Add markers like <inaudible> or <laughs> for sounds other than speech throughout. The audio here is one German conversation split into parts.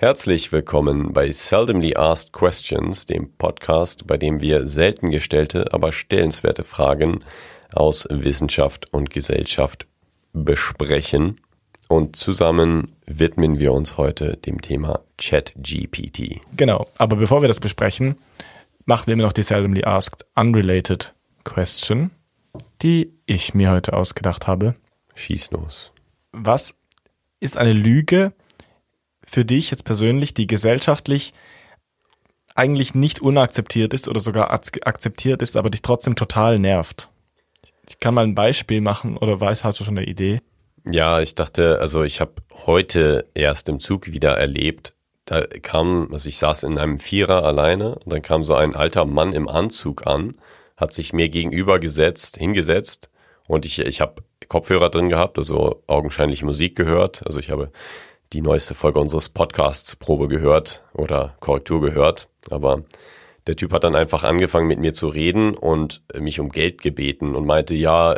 Herzlich willkommen bei Seldomly Asked Questions, dem Podcast, bei dem wir selten gestellte, aber stellenswerte Fragen aus Wissenschaft und Gesellschaft besprechen. Und zusammen widmen wir uns heute dem Thema ChatGPT. Genau, aber bevor wir das besprechen, machen wir immer noch die Seldomly Asked Unrelated Question, die ich mir heute ausgedacht habe. Schieß los. Was ist eine Lüge für dich jetzt persönlich, die gesellschaftlich eigentlich nicht unakzeptiert ist oder sogar akzeptiert ist, aber dich trotzdem total nervt? Ich kann mal ein Beispiel machen oder weiß, hast du schon eine Idee? Ja, ich dachte, also ich habe heute erst im Zug wieder erlebt, da kam, also ich saß in einem Vierer alleine und dann kam so ein alter Mann im Anzug an, hat sich mir gegenüber gesetzt, hingesetzt und ich, ich habe Kopfhörer drin gehabt, also augenscheinlich Musik gehört. Also ich habe die neueste Folge unseres Podcasts Probe gehört oder Korrektur gehört, aber der Typ hat dann einfach angefangen mit mir zu reden und mich um Geld gebeten und meinte, ja,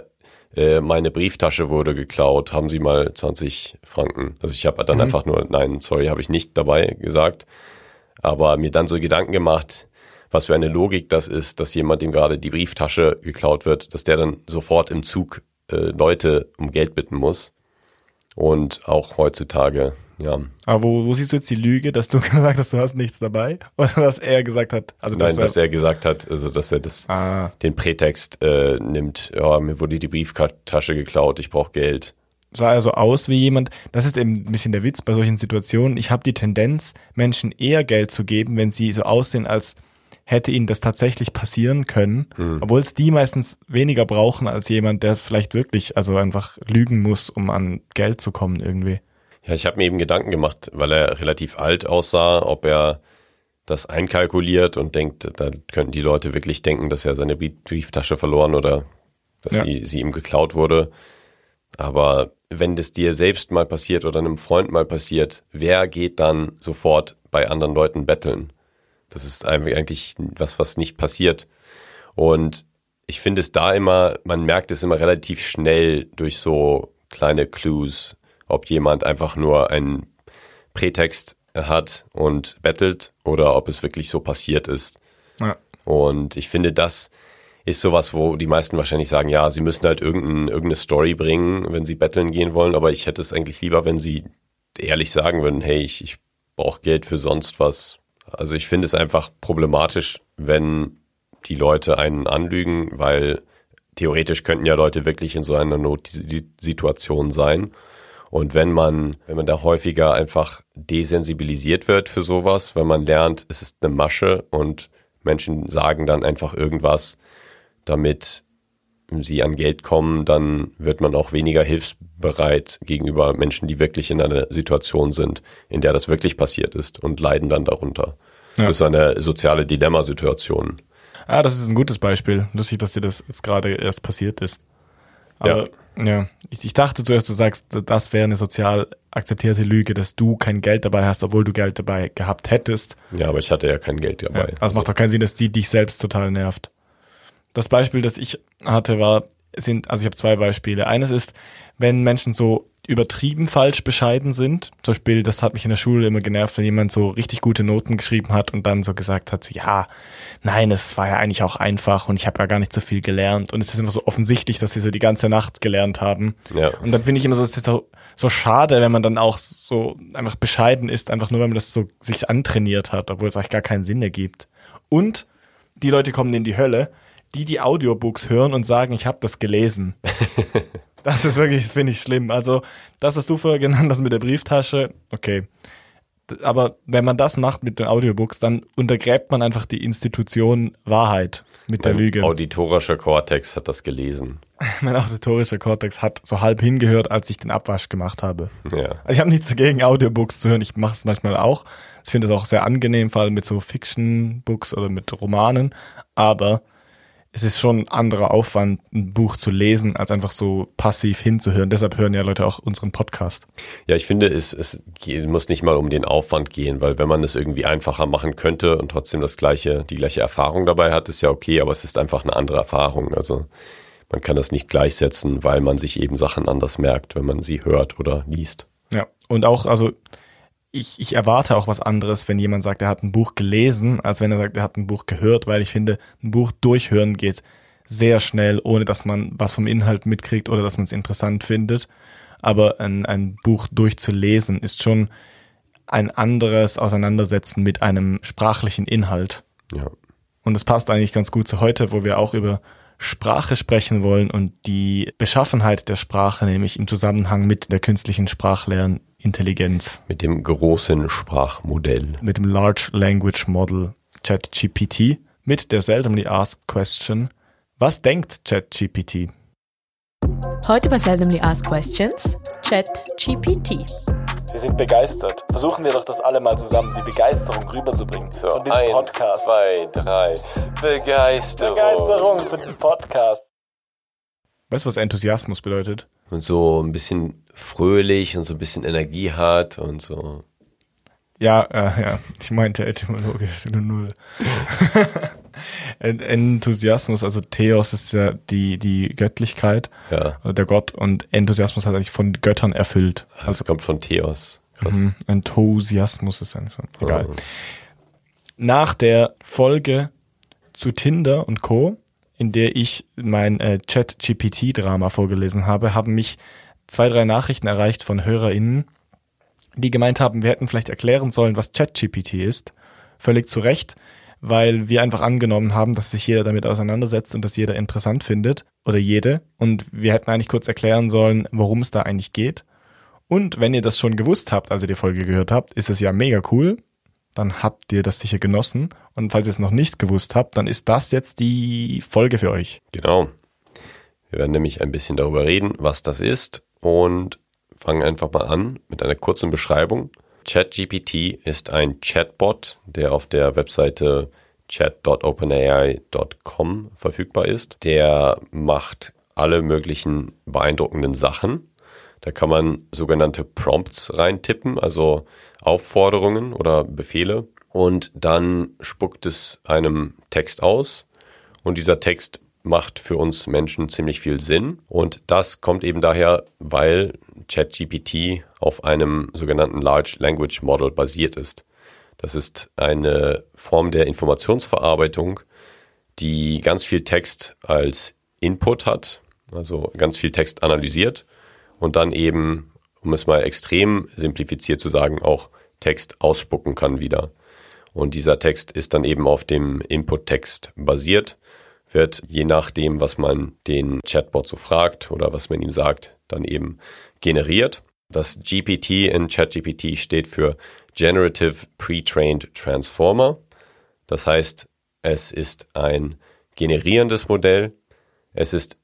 äh, meine Brieftasche wurde geklaut, haben Sie mal 20 Franken. Also ich habe dann mhm. einfach nur, nein, sorry, habe ich nicht dabei gesagt, aber mir dann so Gedanken gemacht, was für eine Logik das ist, dass jemand, dem gerade die Brieftasche geklaut wird, dass der dann sofort im Zug äh, Leute um Geld bitten muss. Und auch heutzutage ja. Aber wo, wo siehst du jetzt die Lüge, dass du <laughs> gesagt hast, du hast nichts dabei? Oder dass er gesagt hat? Also, Nein, dass, dass er, er, gesagt hat, also dass er das, ah. den Prätext äh, nimmt, ja, mir wurde die Brieftasche geklaut, ich brauche Geld. Sah er so aus wie jemand, das ist eben ein bisschen der Witz bei solchen Situationen. Ich habe die Tendenz, Menschen eher Geld zu geben, wenn sie so aussehen, als hätte ihnen das tatsächlich passieren können, hm. obwohl es die meistens weniger brauchen als jemand, der vielleicht wirklich also einfach lügen muss, um an Geld zu kommen irgendwie. Ja, ich habe mir eben Gedanken gemacht, weil er relativ alt aussah, ob er das einkalkuliert und denkt, da könnten die Leute wirklich denken, dass er seine Brieftasche verloren oder dass ja. sie, sie ihm geklaut wurde. Aber wenn das dir selbst mal passiert oder einem Freund mal passiert, wer geht dann sofort bei anderen Leuten betteln? Das ist eigentlich was, was nicht passiert. Und ich finde es da immer, man merkt es immer relativ schnell durch so kleine Clues, ob jemand einfach nur einen Prätext hat und bettelt oder ob es wirklich so passiert ist. Ja. Und ich finde, das ist sowas, wo die meisten wahrscheinlich sagen, ja, sie müssen halt irgendein, irgendeine Story bringen, wenn sie betteln gehen wollen, aber ich hätte es eigentlich lieber, wenn sie ehrlich sagen würden, hey, ich, ich brauche Geld für sonst was. Also ich finde es einfach problematisch, wenn die Leute einen anlügen, weil theoretisch könnten ja Leute wirklich in so einer Notsituation sein und wenn man, wenn man da häufiger einfach desensibilisiert wird für sowas, wenn man lernt, es ist eine Masche und Menschen sagen dann einfach irgendwas, damit sie an Geld kommen, dann wird man auch weniger hilfsbereit gegenüber Menschen, die wirklich in einer Situation sind, in der das wirklich passiert ist und leiden dann darunter. Ja. Das ist eine soziale Dilemmasituation. Ah, das ist ein gutes Beispiel. Lustig, dass dir das jetzt gerade erst passiert ist. Aber ja, ja. Ich, ich, dachte zuerst, du sagst, das wäre eine sozial akzeptierte Lüge, dass du kein Geld dabei hast, obwohl du Geld dabei gehabt hättest. Ja, aber ich hatte ja kein Geld dabei. Ja, also macht doch keinen Sinn, dass die dich selbst total nervt. Das Beispiel, das ich hatte, war, sind, also ich habe zwei Beispiele. Eines ist, wenn Menschen so übertrieben falsch bescheiden sind. Zum Beispiel, das hat mich in der Schule immer genervt, wenn jemand so richtig gute Noten geschrieben hat und dann so gesagt hat, ja, nein, es war ja eigentlich auch einfach und ich habe ja gar nicht so viel gelernt. Und es ist immer so offensichtlich, dass sie so die ganze Nacht gelernt haben. Ja. Und dann finde ich immer so, es ist so, so schade, wenn man dann auch so einfach bescheiden ist, einfach nur, wenn man das so sich antrainiert hat, obwohl es eigentlich gar keinen Sinn ergibt. Und die Leute kommen in die Hölle, die die Audiobooks hören und sagen, ich habe das gelesen. <laughs> Das ist wirklich, finde ich, schlimm. Also, das, was du vorher genannt hast mit der Brieftasche, okay. Aber wenn man das macht mit den Audiobooks, dann untergräbt man einfach die Institution Wahrheit mit mein der Lüge. Auditorischer Kortex hat das gelesen. <laughs> mein auditorischer Kortex hat so halb hingehört, als ich den Abwasch gemacht habe. Ja. Also ich habe nichts dagegen, Audiobooks zu hören. Ich mache es manchmal auch. Ich finde es auch sehr angenehm, vor allem mit so Fiction-Books oder mit Romanen. Aber es ist schon ein anderer Aufwand, ein Buch zu lesen, als einfach so passiv hinzuhören. Deshalb hören ja Leute auch unseren Podcast. Ja, ich finde, es, es muss nicht mal um den Aufwand gehen, weil wenn man es irgendwie einfacher machen könnte und trotzdem das gleiche, die gleiche Erfahrung dabei hat, ist ja okay, aber es ist einfach eine andere Erfahrung. Also man kann das nicht gleichsetzen, weil man sich eben Sachen anders merkt, wenn man sie hört oder liest. Ja, und auch, also ich, ich erwarte auch was anderes, wenn jemand sagt, er hat ein Buch gelesen, als wenn er sagt, er hat ein Buch gehört, weil ich finde, ein Buch durchhören geht sehr schnell, ohne dass man was vom Inhalt mitkriegt oder dass man es interessant findet. Aber ein, ein Buch durchzulesen ist schon ein anderes Auseinandersetzen mit einem sprachlichen Inhalt. Ja. Und das passt eigentlich ganz gut zu heute, wo wir auch über Sprache sprechen wollen und die Beschaffenheit der Sprache, nämlich im Zusammenhang mit der künstlichen Sprachlernintelligenz. Mit dem großen Sprachmodell. Mit dem Large Language Model ChatGPT, mit der Seldomly Asked Question. Was denkt ChatGPT? Heute bei Seldomly Asked Questions ChatGPT. Wir sind begeistert. Versuchen wir doch das alle mal zusammen, die Begeisterung rüberzubringen so, von diesem eins, Podcast. Zwei, drei. Begeisterung. Begeisterung für den Podcast. Weißt du, was Enthusiasmus bedeutet? Und so ein bisschen fröhlich und so ein bisschen Energie hat und so. Ja, äh, ja, ich meinte etymologisch nur null. <laughs> <laughs> Enthusiasmus, also Theos ist ja die, die Göttlichkeit, ja. also der Gott und Enthusiasmus hat eigentlich von Göttern erfüllt. Also es kommt von Theos. Mhm, Enthusiasmus ist eigentlich so. Egal. Oh. Nach der Folge zu Tinder und Co., in der ich mein äh, Chat-GPT-Drama vorgelesen habe, haben mich zwei, drei Nachrichten erreicht von HörerInnen, die gemeint haben, wir hätten vielleicht erklären sollen, was ChatGPT ist. Völlig zu Recht weil wir einfach angenommen haben, dass sich jeder damit auseinandersetzt und dass jeder interessant findet oder jede. Und wir hätten eigentlich kurz erklären sollen, worum es da eigentlich geht. Und wenn ihr das schon gewusst habt, als ihr die Folge gehört habt, ist es ja mega cool. Dann habt ihr das sicher genossen. Und falls ihr es noch nicht gewusst habt, dann ist das jetzt die Folge für euch. Genau. Wir werden nämlich ein bisschen darüber reden, was das ist und fangen einfach mal an mit einer kurzen Beschreibung. ChatGPT ist ein Chatbot, der auf der Webseite chat.openai.com verfügbar ist. Der macht alle möglichen beeindruckenden Sachen. Da kann man sogenannte Prompts reintippen, also Aufforderungen oder Befehle. Und dann spuckt es einem Text aus. Und dieser Text macht für uns Menschen ziemlich viel Sinn. Und das kommt eben daher, weil ChatGPT auf einem sogenannten Large Language Model basiert ist. Das ist eine Form der Informationsverarbeitung, die ganz viel Text als Input hat, also ganz viel Text analysiert und dann eben, um es mal extrem simplifiziert zu sagen, auch Text ausspucken kann wieder. Und dieser Text ist dann eben auf dem Input-Text basiert wird je nachdem, was man den Chatbot so fragt oder was man ihm sagt, dann eben generiert. Das GPT in ChatGPT steht für Generative Pre-Trained Transformer. Das heißt, es ist ein generierendes Modell. Es ist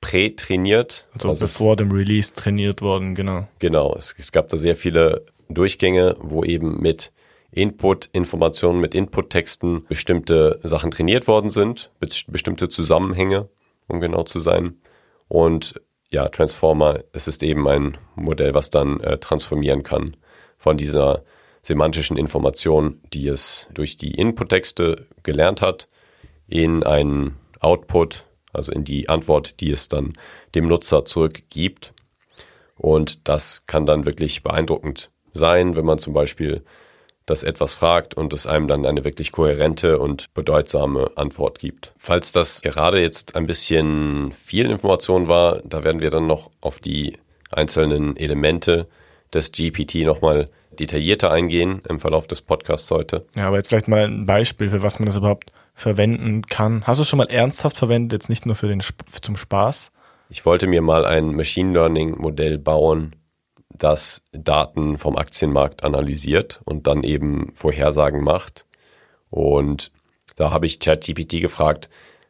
prätrainiert. Also, also bevor dem Release trainiert worden, genau. Genau. Es, es gab da sehr viele Durchgänge, wo eben mit Input-Informationen mit Input-Texten bestimmte Sachen trainiert worden sind, bestimmte Zusammenhänge, um genau zu sein. Und ja, Transformer, es ist eben ein Modell, was dann äh, transformieren kann von dieser semantischen Information, die es durch die Input-Texte gelernt hat, in einen Output, also in die Antwort, die es dann dem Nutzer zurückgibt. Und das kann dann wirklich beeindruckend sein, wenn man zum Beispiel das etwas fragt und es einem dann eine wirklich kohärente und bedeutsame Antwort gibt. Falls das gerade jetzt ein bisschen viel Information war, da werden wir dann noch auf die einzelnen Elemente des GPT nochmal detaillierter eingehen im Verlauf des Podcasts heute. Ja, aber jetzt vielleicht mal ein Beispiel, für was man das überhaupt verwenden kann. Hast du es schon mal ernsthaft verwendet, jetzt nicht nur für den zum Spaß? Ich wollte mir mal ein Machine Learning Modell bauen, das Daten vom Aktienmarkt analysiert und dann eben Vorhersagen macht. Und da habe ich ChatGPT gefragt,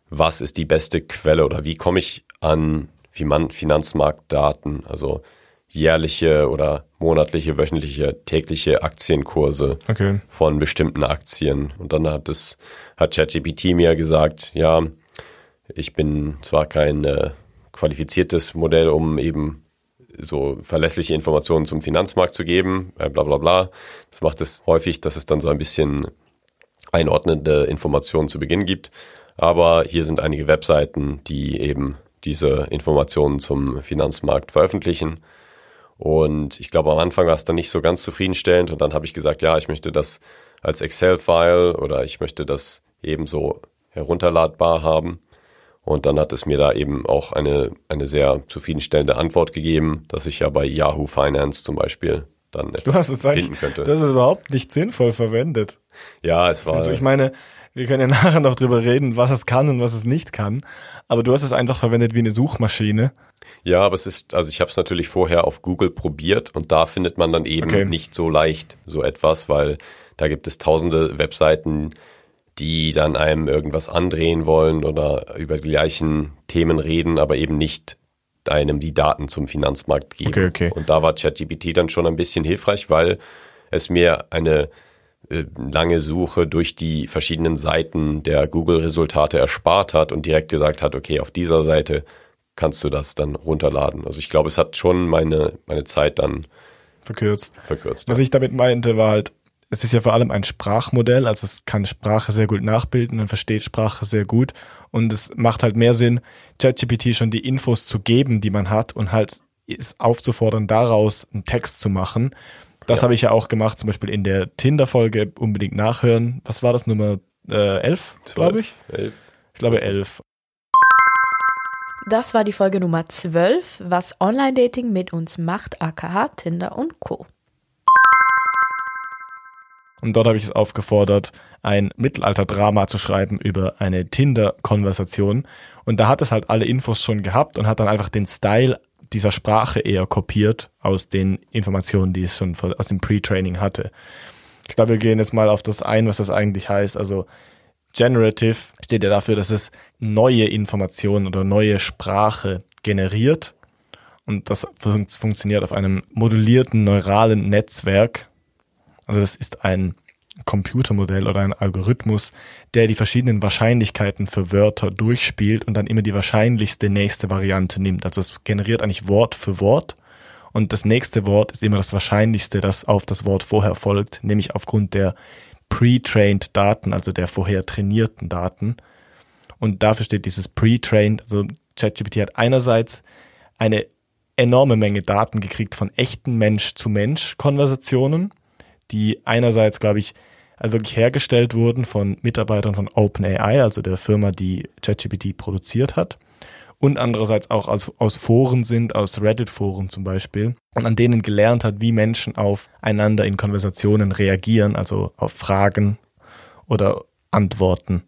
was ist die beste Quelle oder wie komme ich an Finanzmarktdaten, also jährliche oder monatliche, wöchentliche, tägliche Aktienkurse okay. von bestimmten Aktien. Und dann hat es, hat ChatGPT mir gesagt, ja, ich bin zwar kein äh, qualifiziertes Modell, um eben so verlässliche Informationen zum Finanzmarkt zu geben, äh, bla bla bla. Das macht es häufig, dass es dann so ein bisschen einordnende Informationen zu Beginn gibt. Aber hier sind einige Webseiten, die eben diese Informationen zum Finanzmarkt veröffentlichen. Und ich glaube, am Anfang war es dann nicht so ganz zufriedenstellend und dann habe ich gesagt, ja, ich möchte das als Excel-File oder ich möchte das ebenso herunterladbar haben. Und dann hat es mir da eben auch eine, eine sehr zufriedenstellende Antwort gegeben, dass ich ja bei Yahoo Finance zum Beispiel dann etwas du hast es finden könnte. Das ist überhaupt nicht sinnvoll verwendet. Ja, es war. Also ich meine, wir können ja <laughs> nachher noch drüber reden, was es kann und was es nicht kann. Aber du hast es einfach verwendet wie eine Suchmaschine. Ja, aber es ist, also ich habe es natürlich vorher auf Google probiert und da findet man dann eben okay. nicht so leicht so etwas, weil da gibt es tausende Webseiten, die dann einem irgendwas andrehen wollen oder über die gleichen Themen reden, aber eben nicht einem die Daten zum Finanzmarkt geben. Okay, okay. Und da war ChatGPT dann schon ein bisschen hilfreich, weil es mir eine äh, lange Suche durch die verschiedenen Seiten der Google-Resultate erspart hat und direkt gesagt hat, okay, auf dieser Seite kannst du das dann runterladen. Also ich glaube, es hat schon meine, meine Zeit dann verkürzt. verkürzt Was ja. ich damit meinte, war halt, es ist ja vor allem ein Sprachmodell, also es kann Sprache sehr gut nachbilden und versteht Sprache sehr gut. Und es macht halt mehr Sinn, ChatGPT schon die Infos zu geben, die man hat und halt es aufzufordern, daraus einen Text zu machen. Das ja. habe ich ja auch gemacht, zum Beispiel in der Tinder-Folge unbedingt nachhören. Was war das, Nummer äh, 11, glaube ich? 11. Ich glaube 11. Das war die Folge Nummer 12, was Online-Dating mit uns macht, aka Tinder und Co. Und dort habe ich es aufgefordert, ein Mittelalter-Drama zu schreiben über eine Tinder-Konversation. Und da hat es halt alle Infos schon gehabt und hat dann einfach den Style dieser Sprache eher kopiert aus den Informationen, die es schon aus dem Pre-Training hatte. Ich glaube, wir gehen jetzt mal auf das ein, was das eigentlich heißt. Also Generative steht ja dafür, dass es neue Informationen oder neue Sprache generiert. Und das fun funktioniert auf einem modulierten neuralen Netzwerk. Also das ist ein Computermodell oder ein Algorithmus, der die verschiedenen Wahrscheinlichkeiten für Wörter durchspielt und dann immer die wahrscheinlichste nächste Variante nimmt. Also es generiert eigentlich Wort für Wort und das nächste Wort ist immer das wahrscheinlichste, das auf das Wort vorher folgt, nämlich aufgrund der pre-trained Daten, also der vorher trainierten Daten. Und dafür steht dieses pre-trained, also ChatGPT hat einerseits eine enorme Menge Daten gekriegt von echten Mensch-zu-Mensch-Konversationen die einerseits, glaube ich, also wirklich hergestellt wurden von Mitarbeitern von OpenAI, also der Firma, die ChatGPT produziert hat, und andererseits auch aus, aus Foren sind, aus Reddit-Foren zum Beispiel, und an denen gelernt hat, wie Menschen aufeinander in Konversationen reagieren, also auf Fragen oder Antworten.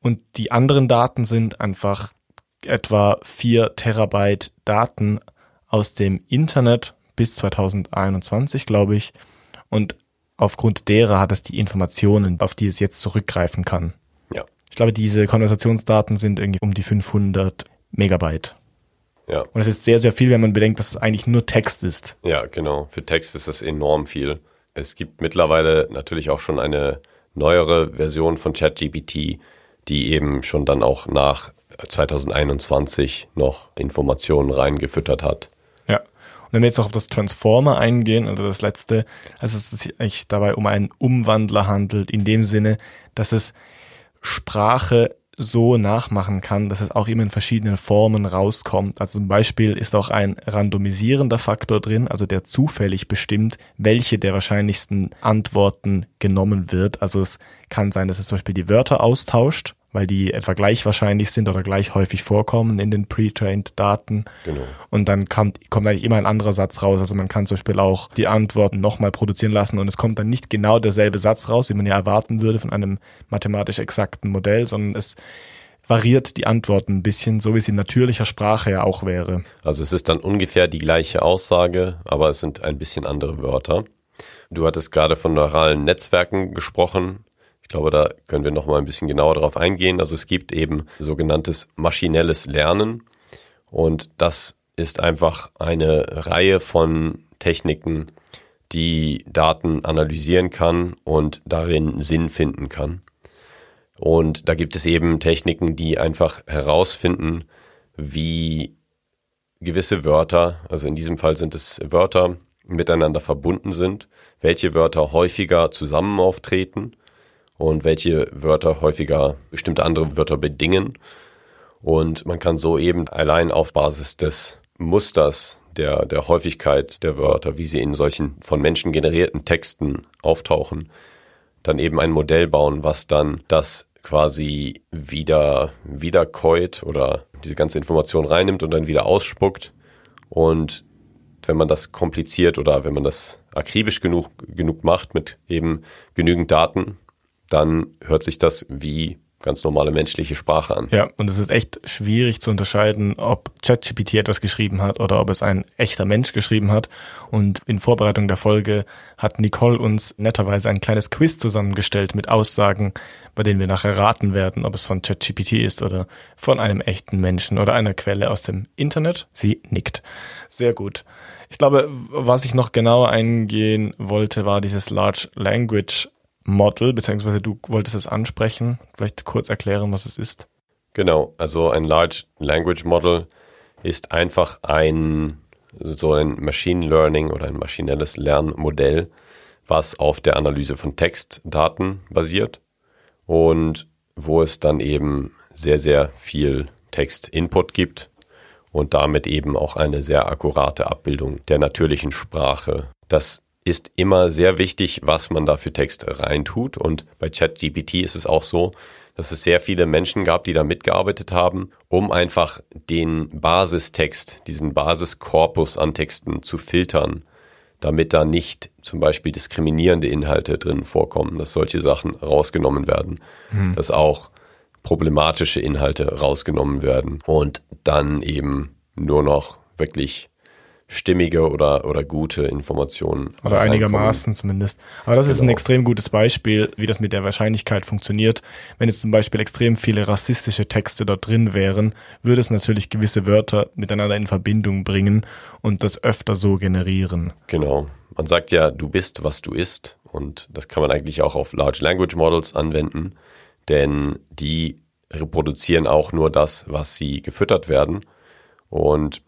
Und die anderen Daten sind einfach etwa vier Terabyte Daten aus dem Internet bis 2021, glaube ich, und aufgrund derer hat es die Informationen, auf die es jetzt zurückgreifen kann. Ja. Ich glaube, diese Konversationsdaten sind irgendwie um die 500 Megabyte. Ja. Und es ist sehr, sehr viel, wenn man bedenkt, dass es eigentlich nur Text ist. Ja, genau. Für Text ist das enorm viel. Es gibt mittlerweile natürlich auch schon eine neuere Version von ChatGPT, die eben schon dann auch nach 2021 noch Informationen reingefüttert hat. Und wenn wir jetzt noch auf das Transformer eingehen, also das letzte, also es sich eigentlich dabei um einen Umwandler handelt, in dem Sinne, dass es Sprache so nachmachen kann, dass es auch immer in verschiedenen Formen rauskommt. Also zum Beispiel ist auch ein randomisierender Faktor drin, also der zufällig bestimmt, welche der wahrscheinlichsten Antworten genommen wird. Also es kann sein, dass es zum Beispiel die Wörter austauscht weil die etwa gleich wahrscheinlich sind oder gleich häufig vorkommen in den pre-trained Daten. Genau. Und dann kommt, kommt eigentlich immer ein anderer Satz raus. Also man kann zum Beispiel auch die Antworten nochmal produzieren lassen und es kommt dann nicht genau derselbe Satz raus, wie man ja erwarten würde von einem mathematisch exakten Modell, sondern es variiert die Antworten ein bisschen, so wie es in natürlicher Sprache ja auch wäre. Also es ist dann ungefähr die gleiche Aussage, aber es sind ein bisschen andere Wörter. Du hattest gerade von neuralen Netzwerken gesprochen. Ich glaube, da können wir noch mal ein bisschen genauer darauf eingehen. Also es gibt eben sogenanntes maschinelles Lernen und das ist einfach eine Reihe von Techniken, die Daten analysieren kann und darin Sinn finden kann. Und da gibt es eben Techniken, die einfach herausfinden, wie gewisse Wörter, also in diesem Fall sind es Wörter, miteinander verbunden sind, welche Wörter häufiger zusammen auftreten und welche Wörter häufiger bestimmte andere Wörter bedingen. Und man kann so eben allein auf Basis des Musters der, der Häufigkeit der Wörter, wie sie in solchen von Menschen generierten Texten auftauchen, dann eben ein Modell bauen, was dann das quasi wieder wiederkäut oder diese ganze Information reinnimmt und dann wieder ausspuckt. Und wenn man das kompliziert oder wenn man das akribisch genug, genug macht mit eben genügend Daten, dann hört sich das wie ganz normale menschliche Sprache an. Ja, und es ist echt schwierig zu unterscheiden, ob ChatGPT etwas geschrieben hat oder ob es ein echter Mensch geschrieben hat. Und in Vorbereitung der Folge hat Nicole uns netterweise ein kleines Quiz zusammengestellt mit Aussagen, bei denen wir nachher raten werden, ob es von ChatGPT ist oder von einem echten Menschen oder einer Quelle aus dem Internet. Sie nickt. Sehr gut. Ich glaube, was ich noch genauer eingehen wollte, war dieses Large Language Model, beziehungsweise du wolltest es ansprechen. Vielleicht kurz erklären, was es ist. Genau, also ein Large Language Model ist einfach ein so ein Machine Learning oder ein maschinelles Lernmodell, was auf der Analyse von Textdaten basiert und wo es dann eben sehr, sehr viel Text-Input gibt und damit eben auch eine sehr akkurate Abbildung der natürlichen Sprache. Das ist immer sehr wichtig, was man da für Text reintut. Und bei ChatGPT ist es auch so, dass es sehr viele Menschen gab, die da mitgearbeitet haben, um einfach den Basistext, diesen Basiskorpus an Texten zu filtern, damit da nicht zum Beispiel diskriminierende Inhalte drin vorkommen, dass solche Sachen rausgenommen werden, hm. dass auch problematische Inhalte rausgenommen werden und dann eben nur noch wirklich stimmige oder, oder gute Informationen. Oder einigermaßen zumindest. Aber das genau. ist ein genau. extrem gutes Beispiel, wie das mit der Wahrscheinlichkeit funktioniert. Wenn jetzt zum Beispiel extrem viele rassistische Texte dort drin wären, würde es natürlich gewisse Wörter miteinander in Verbindung bringen und das öfter so generieren. Genau. Man sagt ja, du bist, was du isst. Und das kann man eigentlich auch auf Large Language Models anwenden, denn die reproduzieren auch nur das, was sie gefüttert werden. Und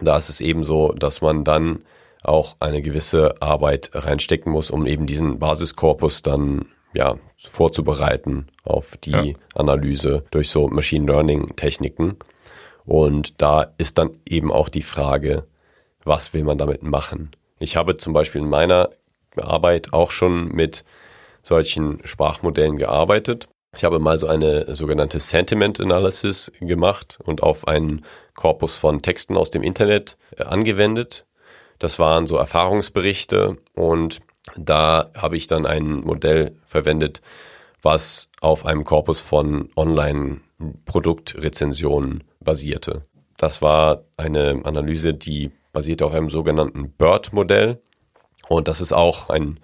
da ist es eben so, dass man dann auch eine gewisse Arbeit reinstecken muss, um eben diesen Basiskorpus dann ja vorzubereiten auf die ja. Analyse durch so Machine Learning Techniken. Und da ist dann eben auch die Frage, was will man damit machen? Ich habe zum Beispiel in meiner Arbeit auch schon mit solchen Sprachmodellen gearbeitet. Ich habe mal so eine sogenannte Sentiment Analysis gemacht und auf einen Korpus von Texten aus dem Internet äh, angewendet. Das waren so Erfahrungsberichte und da habe ich dann ein Modell verwendet, was auf einem Korpus von Online-Produktrezensionen basierte. Das war eine Analyse, die basierte auf einem sogenannten BERT-Modell. Und das ist auch ein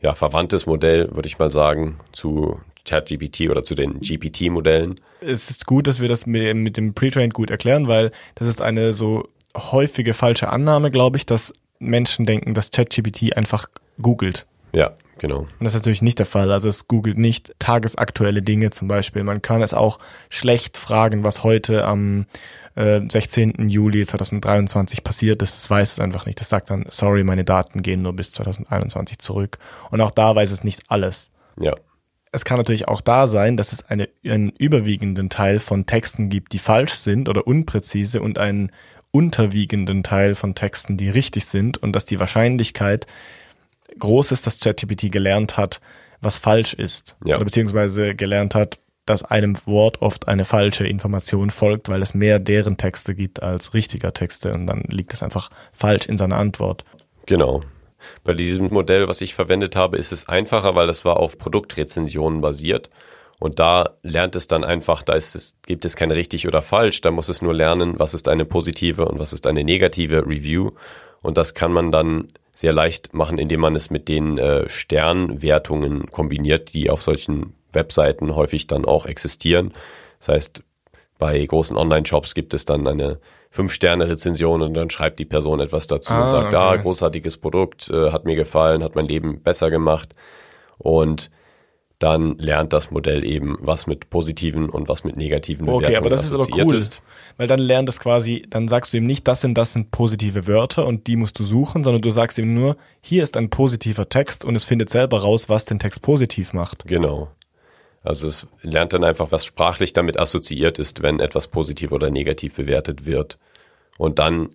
ja, verwandtes Modell, würde ich mal sagen, zu ChatGPT oder zu den GPT-Modellen. Es ist gut, dass wir das mit, mit dem Pre-Trained gut erklären, weil das ist eine so häufige falsche Annahme, glaube ich, dass Menschen denken, dass ChatGPT einfach googelt. Ja, genau. Und das ist natürlich nicht der Fall. Also es googelt nicht tagesaktuelle Dinge zum Beispiel. Man kann es auch schlecht fragen, was heute am äh, 16. Juli 2023 passiert ist. Das weiß es einfach nicht. Das sagt dann, sorry, meine Daten gehen nur bis 2021 zurück. Und auch da weiß es nicht alles. Ja es kann natürlich auch da sein, dass es eine, einen überwiegenden Teil von Texten gibt, die falsch sind oder unpräzise und einen unterwiegenden Teil von Texten, die richtig sind und dass die Wahrscheinlichkeit groß ist, dass ChatGPT gelernt hat, was falsch ist. Ja. Oder beziehungsweise gelernt hat, dass einem Wort oft eine falsche Information folgt, weil es mehr deren Texte gibt als richtiger Texte und dann liegt es einfach falsch in seiner Antwort. Genau. Bei diesem Modell, was ich verwendet habe, ist es einfacher, weil das war auf Produktrezensionen basiert. Und da lernt es dann einfach, da es, gibt es kein richtig oder falsch, da muss es nur lernen, was ist eine positive und was ist eine negative Review. Und das kann man dann sehr leicht machen, indem man es mit den äh, Sternwertungen kombiniert, die auf solchen Webseiten häufig dann auch existieren. Das heißt, bei großen Online-Shops gibt es dann eine Fünf-Sterne-Rezension und dann schreibt die Person etwas dazu ah, und sagt, okay. ah, großartiges Produkt, äh, hat mir gefallen, hat mein Leben besser gemacht. Und dann lernt das Modell eben, was mit positiven und was mit negativen Bewertungen Okay, aber das ist aber cool, ist. weil dann lernt es quasi, dann sagst du ihm nicht, das sind das sind positive Wörter und die musst du suchen, sondern du sagst ihm nur, hier ist ein positiver Text und es findet selber raus, was den Text positiv macht. Genau. Also es lernt dann einfach, was sprachlich damit assoziiert ist, wenn etwas positiv oder negativ bewertet wird. Und dann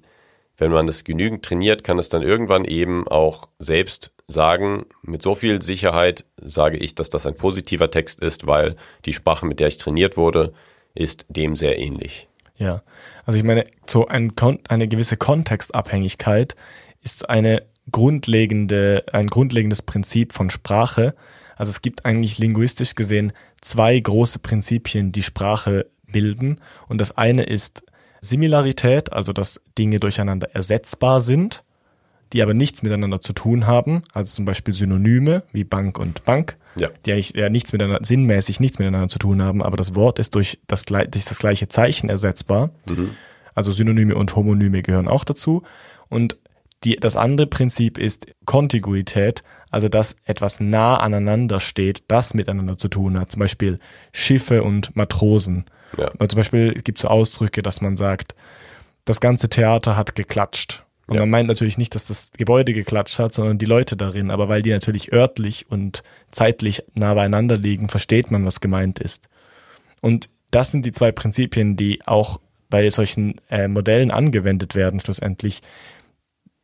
wenn man das genügend trainiert, kann es dann irgendwann eben auch selbst sagen, mit so viel Sicherheit sage ich, dass das ein positiver Text ist, weil die Sprache, mit der ich trainiert wurde, ist dem sehr ähnlich. Ja, also ich meine, so ein, eine gewisse Kontextabhängigkeit ist eine grundlegende, ein grundlegendes Prinzip von Sprache. Also es gibt eigentlich linguistisch gesehen zwei große Prinzipien, die Sprache bilden. Und das eine ist Similarität, also dass Dinge durcheinander ersetzbar sind, die aber nichts miteinander zu tun haben, also zum Beispiel Synonyme wie Bank und Bank, ja. die eigentlich ja nichts miteinander, sinnmäßig nichts miteinander zu tun haben, aber das Wort ist durch das, durch das gleiche Zeichen ersetzbar. Mhm. Also Synonyme und Homonyme gehören auch dazu. Und die, das andere Prinzip ist Kontiguität, also dass etwas nah aneinander steht, das miteinander zu tun hat. Zum Beispiel Schiffe und Matrosen. Ja. Zum Beispiel es gibt so Ausdrücke, dass man sagt, das ganze Theater hat geklatscht. Und ja. man meint natürlich nicht, dass das Gebäude geklatscht hat, sondern die Leute darin. Aber weil die natürlich örtlich und zeitlich nah beieinander liegen, versteht man, was gemeint ist. Und das sind die zwei Prinzipien, die auch bei solchen äh, Modellen angewendet werden, schlussendlich.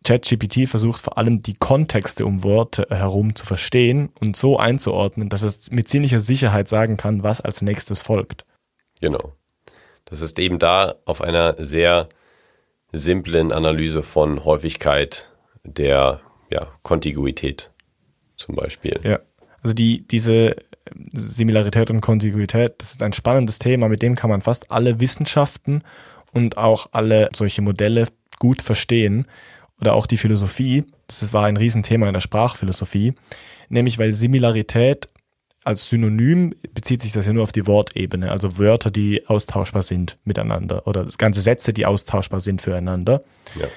ChatGPT versucht vor allem die Kontexte um Worte herum zu verstehen und so einzuordnen, dass es mit ziemlicher Sicherheit sagen kann, was als nächstes folgt. Genau. Das ist eben da auf einer sehr simplen Analyse von Häufigkeit der ja, Kontiguität zum Beispiel. Ja, also die, diese Similarität und Kontiguität, das ist ein spannendes Thema, mit dem kann man fast alle Wissenschaften und auch alle solche Modelle gut verstehen oder auch die Philosophie. Das war ein Riesenthema in der Sprachphilosophie, nämlich weil Similarität als Synonym bezieht sich das ja nur auf die Wortebene, also Wörter, die austauschbar sind miteinander oder ganze Sätze, die austauschbar sind füreinander. Ja.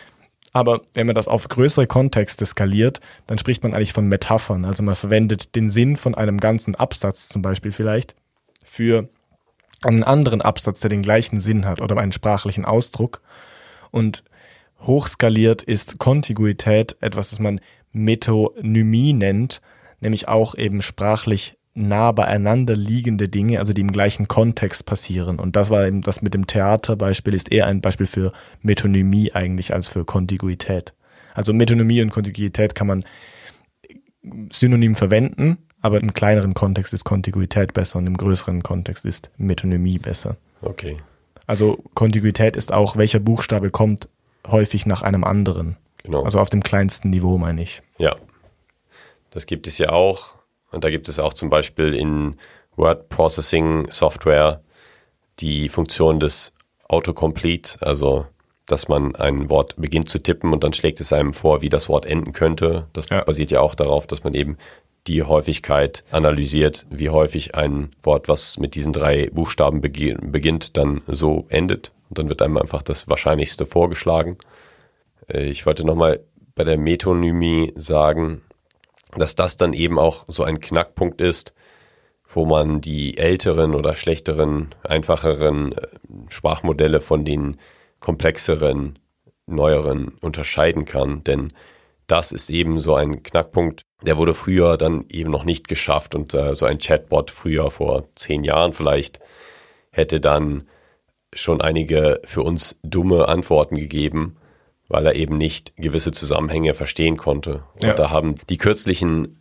Aber wenn man das auf größere Kontexte skaliert, dann spricht man eigentlich von Metaphern. Also man verwendet den Sinn von einem ganzen Absatz zum Beispiel vielleicht für einen anderen Absatz, der den gleichen Sinn hat oder einen sprachlichen Ausdruck. Und hochskaliert ist Kontiguität etwas, das man Metonymie nennt, nämlich auch eben sprachlich nah beieinander liegende Dinge, also die im gleichen Kontext passieren. Und das war eben das mit dem Theaterbeispiel, ist eher ein Beispiel für Metonymie eigentlich als für Kontiguität. Also Metonymie und Kontiguität kann man synonym verwenden, aber im kleineren Kontext ist Kontiguität besser und im größeren Kontext ist Metonymie besser. Okay. Also Kontiguität ist auch, welcher Buchstabe kommt häufig nach einem anderen. Genau. Also auf dem kleinsten Niveau, meine ich. Ja. Das gibt es ja auch und da gibt es auch zum Beispiel in Word Processing Software die Funktion des Autocomplete, also dass man ein Wort beginnt zu tippen und dann schlägt es einem vor, wie das Wort enden könnte. Das ja. basiert ja auch darauf, dass man eben die Häufigkeit analysiert, wie häufig ein Wort, was mit diesen drei Buchstaben beginnt, dann so endet. Und dann wird einem einfach das Wahrscheinlichste vorgeschlagen. Äh, ich wollte nochmal bei der Metonymie sagen, dass das dann eben auch so ein Knackpunkt ist, wo man die älteren oder schlechteren, einfacheren äh, Sprachmodelle von den komplexeren, neueren unterscheiden kann. Denn das ist eben so ein Knackpunkt, der wurde früher dann eben noch nicht geschafft und äh, so ein Chatbot früher vor zehn Jahren vielleicht hätte dann schon einige für uns dumme Antworten gegeben weil er eben nicht gewisse Zusammenhänge verstehen konnte. Und ja. da haben die kürzlichen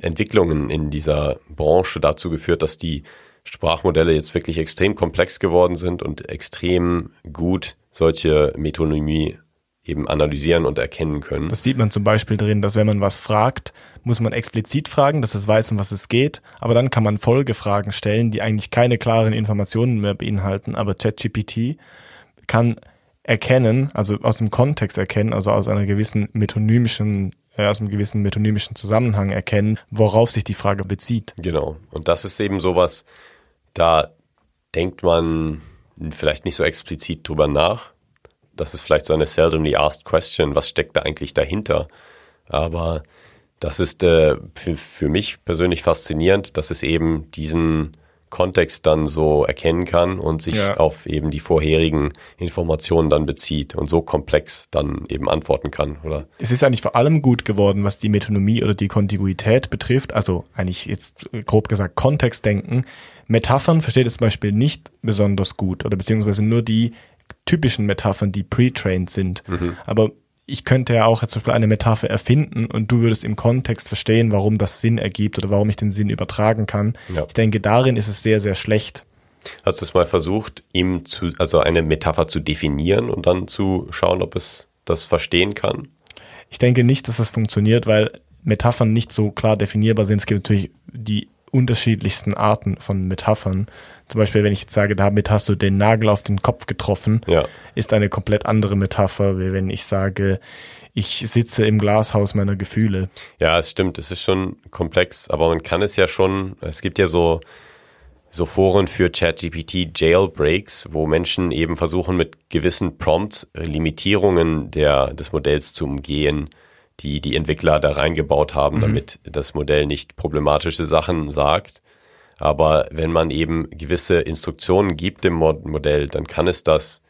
Entwicklungen in dieser Branche dazu geführt, dass die Sprachmodelle jetzt wirklich extrem komplex geworden sind und extrem gut solche Metonymie eben analysieren und erkennen können. Das sieht man zum Beispiel drin, dass wenn man was fragt, muss man explizit fragen, dass es weiß, um was es geht. Aber dann kann man Folgefragen stellen, die eigentlich keine klaren Informationen mehr beinhalten. Aber ChatGPT kann erkennen, also aus dem Kontext erkennen, also aus einer gewissen metonymischen äh, aus einem gewissen metonymischen Zusammenhang erkennen, worauf sich die Frage bezieht. Genau. Und das ist eben sowas, da denkt man vielleicht nicht so explizit drüber nach. Das ist vielleicht so eine seldomly asked question. Was steckt da eigentlich dahinter? Aber das ist äh, für, für mich persönlich faszinierend, dass es eben diesen Kontext dann so erkennen kann und sich ja. auf eben die vorherigen Informationen dann bezieht und so komplex dann eben antworten kann, oder? Es ist eigentlich vor allem gut geworden, was die Metonomie oder die Kontiguität betrifft, also eigentlich jetzt grob gesagt Kontextdenken. Metaphern versteht es zum Beispiel nicht besonders gut oder beziehungsweise nur die typischen Metaphern, die pre-trained sind. Aber ich könnte ja auch jetzt zum Beispiel eine Metapher erfinden und du würdest im Kontext verstehen, warum das Sinn ergibt oder warum ich den Sinn übertragen kann. Ja. Ich denke, darin ist es sehr, sehr schlecht. Hast du es mal versucht, ihm zu, also eine Metapher zu definieren und dann zu schauen, ob es das verstehen kann? Ich denke nicht, dass das funktioniert, weil Metaphern nicht so klar definierbar sind. Es gibt natürlich die unterschiedlichsten Arten von Metaphern. Zum Beispiel, wenn ich jetzt sage, damit hast du den Nagel auf den Kopf getroffen, Ja. ist eine komplett andere Metapher, wie wenn ich sage, ich sitze im Glashaus meiner Gefühle. Ja, es stimmt, es ist schon komplex, aber man kann es ja schon, es gibt ja so, so Foren für ChatGPT Jailbreaks, wo Menschen eben versuchen, mit gewissen Prompts äh, Limitierungen der, des Modells zu umgehen, die die Entwickler da reingebaut haben, damit das Modell nicht problematische Sachen sagt. Aber wenn man eben gewisse Instruktionen gibt dem Mod Modell, dann kann es das,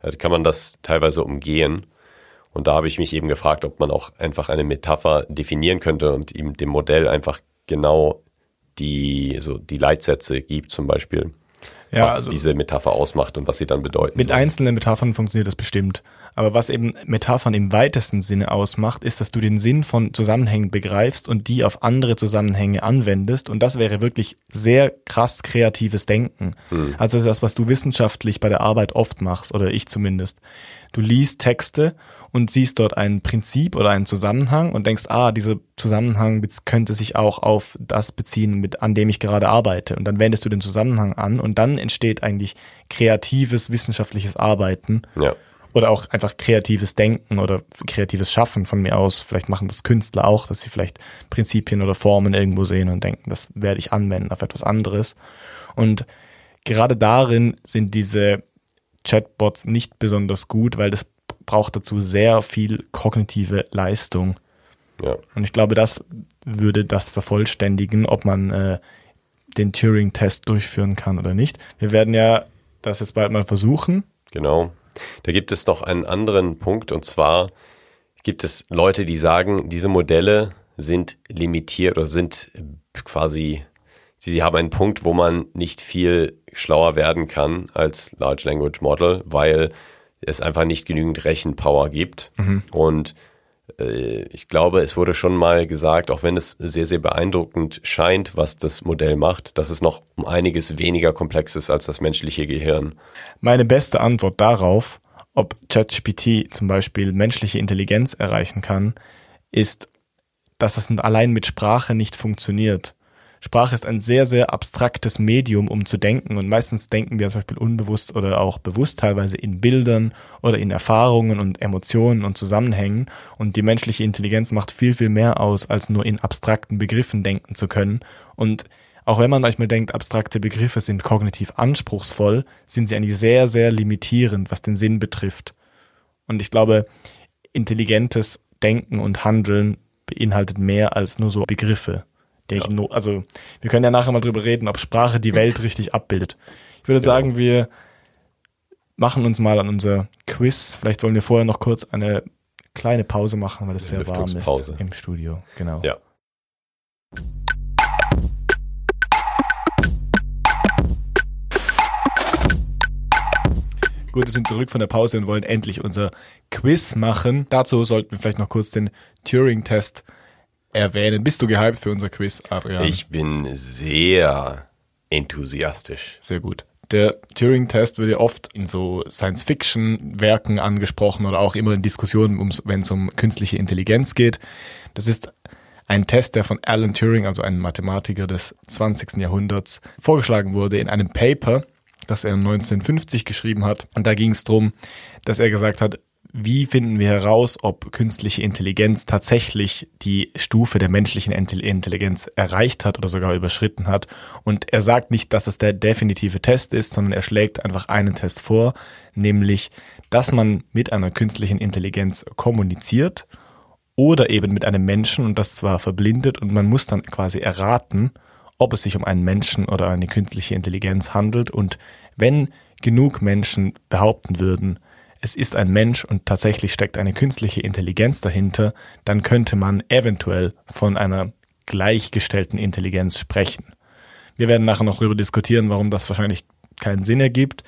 also kann man das teilweise umgehen. Und da habe ich mich eben gefragt, ob man auch einfach eine Metapher definieren könnte und ihm dem Modell einfach genau die, so die Leitsätze gibt, zum Beispiel, Ja, was also diese Metapher ausmacht und was sie dann bedeuten. mit soll. einzelnen Metaphern funktioniert das bestimmt. Aber was eben Metaphern im weitesten Sinne ausmacht, ist, dass du den Sinn von Zusammenhängen begreifst und die auf andere Zusammenhänge anwendest. Und das wäre wirklich sehr krass kreatives Denken. Also das ist das, was du wissenschaftlich bei der Arbeit oft machst, oder ich zumindest. Du liest Texte und siehst dort ein Prinzip oder einen Zusammenhang und denkst, ah, dieser Zusammenhang könnte sich auch auf das beziehen, mit, an dem ich gerade arbeite. Und dann wendest du den Zusammenhang an und dann entsteht eigentlich kreatives wissenschaftliches Arbeiten Ja, oder auch einfach kreatives Denken oder kreatives Schaffen von mir aus. Vielleicht machen das Künstler auch, dass sie vielleicht Prinzipien oder Formen irgendwo sehen und denken, das werde ich anwenden auf etwas anderes. Und gerade darin sind diese Chatbots nicht besonders gut, weil das braucht dazu sehr viel kognitive Leistung. ja. Und ich glaube, das würde das vervollständigen, ob man äh, den Turing-Test durchführen kann oder nicht. Wir werden ja das jetzt bald mal versuchen. Genau. Da gibt es noch einen anderen Punkt und zwar gibt es Leute, die sagen, diese Modelle sind limitiert oder sind quasi, sie, sie haben einen Punkt, wo man nicht viel schlauer werden kann als Large Language Model, weil es einfach nicht genügend Rechenpower gibt. Und äh, ich glaube, es wurde schon mal gesagt, auch wenn es sehr, sehr beeindruckend scheint, was das Modell macht, dass es noch um einiges weniger komplex ist als das menschliche Gehirn. Meine beste Antwort darauf, ob ChatGPT zum Beispiel menschliche Intelligenz erreichen kann, ist, dass es allein mit Sprache nicht funktioniert. Sprache ist ein sehr, sehr abstraktes Medium, um zu denken. Und meistens denken wir zum Beispiel unbewusst oder auch bewusst teilweise in Bildern oder in Erfahrungen und Emotionen und Zusammenhängen. Und die menschliche Intelligenz macht viel, viel mehr aus, als nur in abstrakten Begriffen denken zu können. Und auch wenn man manchmal denkt, abstrakte Begriffe sind kognitiv anspruchsvoll, sind sie eigentlich sehr, sehr limitierend, was den Sinn betrifft. Und ich glaube, intelligentes Denken und Handeln beinhaltet mehr als nur so Begriffe. Die ich nur, also wir können ja nachher mal drüber reden, ob Sprache die Welt <clears throat> richtig abbildet. Ich würde sagen, wir machen uns mal an unser Quiz. Vielleicht wollen wir vorher noch kurz eine kleine Pause machen, weil es sehr warm ist im Studio. Genau. Ja. Gut, wir sind zurück von der Pause und wollen endlich unser Quiz machen. Dazu sollten wir vielleicht noch kurz den Turing-Test erwähnen. Bist du gehypt für unser Quiz, Adrian? Ich bin sehr enthusiastisch. Sehr gut. Der Turing-Test wird ja oft in so Science-Fiction-Werken angesprochen oder auch immer in Diskussionen, wenn es um künstliche Intelligenz geht. Das ist ein Test, der von Alan Turing, also einem Mathematiker des 20. Jahrhunderts, vorgeschlagen wurde in einem Paper, das er 1950 geschrieben hat. Und da ging es darum, dass er gesagt hat, wie finden wir heraus, ob künstliche Intelligenz tatsächlich die Stufe der menschlichen Intelli- Intelligenz erreicht hat oder sogar überschritten hat? Und er sagt nicht, dass es der definitive Test ist, sondern er schlägt einfach einen Test vor, nämlich, dass man mit einer künstlichen Intelligenz kommuniziert oder eben mit einem Menschen und das zwar verblindet und man muss dann quasi erraten, ob es sich um einen Menschen oder eine künstliche Intelligenz handelt und wenn genug Menschen behaupten würden, es ist ein Mensch und tatsächlich steckt eine künstliche Intelligenz dahinter, dann könnte man eventuell von einer gleichgestellten Intelligenz sprechen. Wir werden nachher noch darüber diskutieren, warum das wahrscheinlich keinen Sinn ergibt.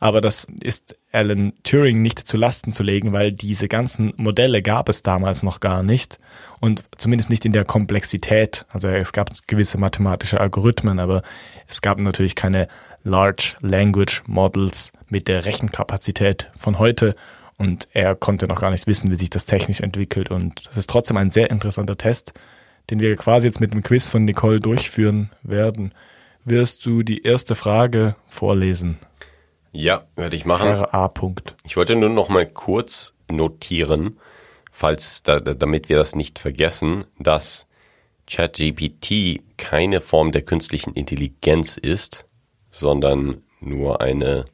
Aber das ist Alan Turing nicht zu Lasten zu legen, weil diese ganzen Modelle gab es damals noch gar nicht und zumindest nicht in der Komplexität. Also es gab gewisse mathematische Algorithmen, aber es gab natürlich keine Large Language Models mit der Rechenkapazität von heute und er konnte noch gar nicht wissen, wie sich das technisch entwickelt und das ist trotzdem ein sehr interessanter Test, den wir quasi jetzt mit dem Quiz von Nicole durchführen werden. Wirst du die erste Frage vorlesen? Ja, werde ich machen. RA. Punkt. Ich wollte nur noch mal kurz notieren, falls da, damit wir das nicht vergessen, dass ChatGPT keine Form der künstlichen Intelligenz ist, sondern nur eine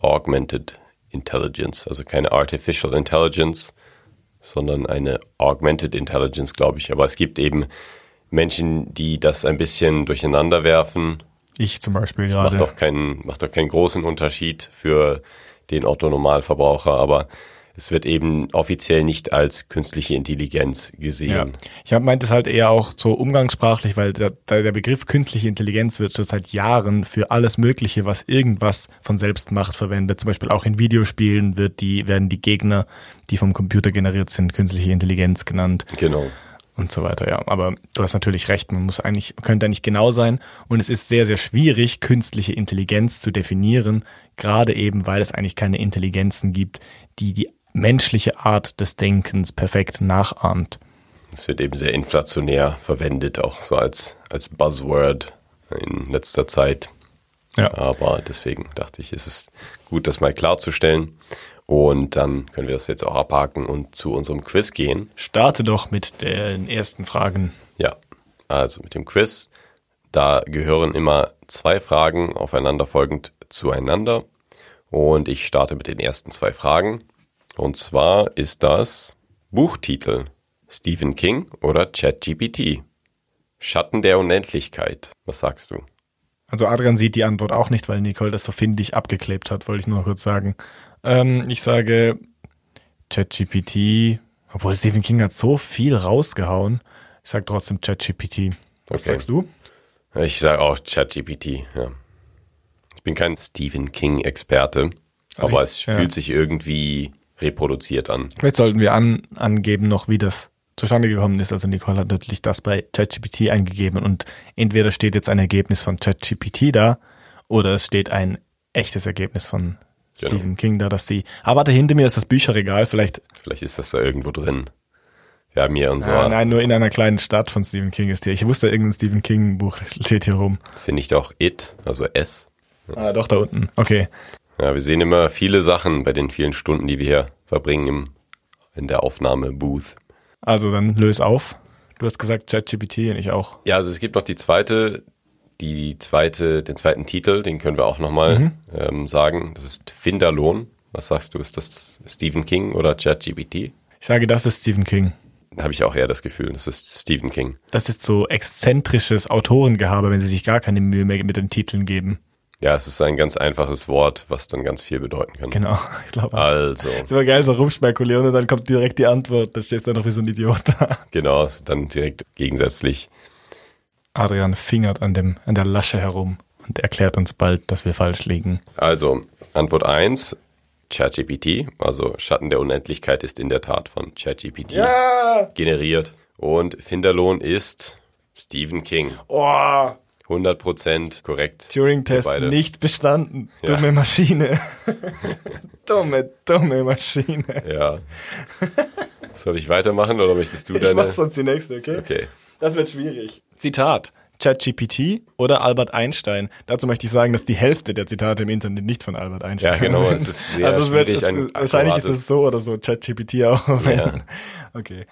Augmented Intelligence, also keine Artificial Intelligence, sondern eine Augmented Intelligence, glaube ich. Aber es gibt eben Menschen, die das ein bisschen durcheinander werfen. Ich zum Beispiel Macht gerade. doch keinen, macht doch keinen großen Unterschied für den Otto Normalverbraucher, aber es wird eben offiziell nicht als künstliche Intelligenz Ja. gesehen. Ich hab- meinte es halt eher auch so umgangssprachlich, weil der, der Begriff künstliche Intelligenz wird schon seit Jahren für alles Mögliche, was irgendwas von selbst macht, verwendet. Zum Beispiel auch in Videospielen wird die, werden die Gegner, die vom Computer generiert sind, künstliche Intelligenz genannt Genau. und so weiter, ja. Aber du hast natürlich recht, man muss eigentlich, man könnte eigentlich genau sein. Und es ist sehr, sehr schwierig, künstliche Intelligenz zu definieren, gerade eben, weil es eigentlich keine Intelligenzen gibt, die die menschliche Art des Denkens perfekt nachahmt. Es wird eben sehr inflationär verwendet, auch so als, als Buzzword in letzter Zeit. Ja. Aber deswegen dachte ich, ist es gut, das mal klarzustellen. Und dann können wir das jetzt auch abhaken und zu unserem Quiz gehen. Starte doch mit den ersten Fragen. Ja, also mit dem Quiz. Da gehören immer zwei Fragen aufeinanderfolgend zueinander. Und ich starte mit den ersten zwei Fragen. Und zwar ist das Buchtitel Stephen King oder ChatGPT? Schatten der Unendlichkeit. Was sagst du? Also Adrian sieht die Antwort auch nicht, weil Nicole das so findig abgeklebt hat, wollte ich nur kurz sagen. Ähm, ich sage ChatGPT, obwohl Stephen King hat so viel rausgehauen. Ich sage trotzdem ChatGPT. Was Okay. sagst du? Ich sage auch ChatGPT, ja. Ich bin kein Stephen King-Experte, Also aber ich- es ja. fühlt sich irgendwie reproduziert an. Vielleicht sollten wir an, angeben noch, wie das zustande gekommen ist. Also Nicole hat natürlich das bei ChatGPT eingegeben und entweder steht jetzt ein Ergebnis von ChatGPT da oder es steht ein echtes Ergebnis von Genau. Stephen King da, dass sie. Aber warte, hinter mir ist das Bücherregal. Vielleicht Vielleicht ist das da irgendwo drin. Wir haben hier unser, Ah, nein, nur in einer kleinen Stadt von Stephen King ist hier. Ich wusste, irgendein Stephen King Buch <laughs> steht hier rum. ist hier nicht auch It, also S? Ah, doch, da unten. Okay. Ja, wir sehen immer viele Sachen bei den vielen Stunden, die wir hier verbringen im, in der Aufnahme-Booth. Also dann löse auf. Du hast gesagt ChatGPT und ich auch. Ja, also es gibt noch die zweite, die zweite, den zweiten Titel, den können wir auch nochmal Mhm. ähm, sagen. Das ist Finderlohn. Was sagst du, ist das Stephen King oder ChatGPT? Ich sage, das ist Stephen King. Habe ich auch eher das Gefühl, das ist Stephen King. Das ist so exzentrisches Autorengehabe, wenn sie sich gar keine Mühe mehr mit den Titeln geben. Ja, es ist ein ganz einfaches Wort, was dann ganz viel bedeuten kann. Genau, <laughs> ich glaube. Also, Es war geil, so rumspekulieren und dann kommt direkt die Antwort. Das stehst du noch wie so ein Idiot da. <laughs> genau, dann direkt gegensätzlich. Adrian fingert an, dem, an der Lasche herum und erklärt uns bald, dass wir falsch liegen. Also, Antwort 1, ChatGPT, also Schatten der Unendlichkeit ist in der Tat von ChatGPT Ja! generiert. Und Finderlohn ist Stephen King. Oh, 100% korrekt. Turing-Test nicht bestanden. Ja. Dumme Maschine. <laughs> dumme, dumme Maschine. Ja. Soll ich weitermachen oder möchtest du Ich deine? mach sonst die nächste, okay? Okay. Das wird schwierig. Zitat. ChatGPT oder Albert Einstein. Dazu möchte ich sagen, dass die Hälfte der Zitate im Internet nicht von Albert Einstein Ja, genau, sind. es ist sehr also es wird, es, ein wahrscheinlich ist es so oder so, ChatGPT auch. Ja. <laughs> Okay.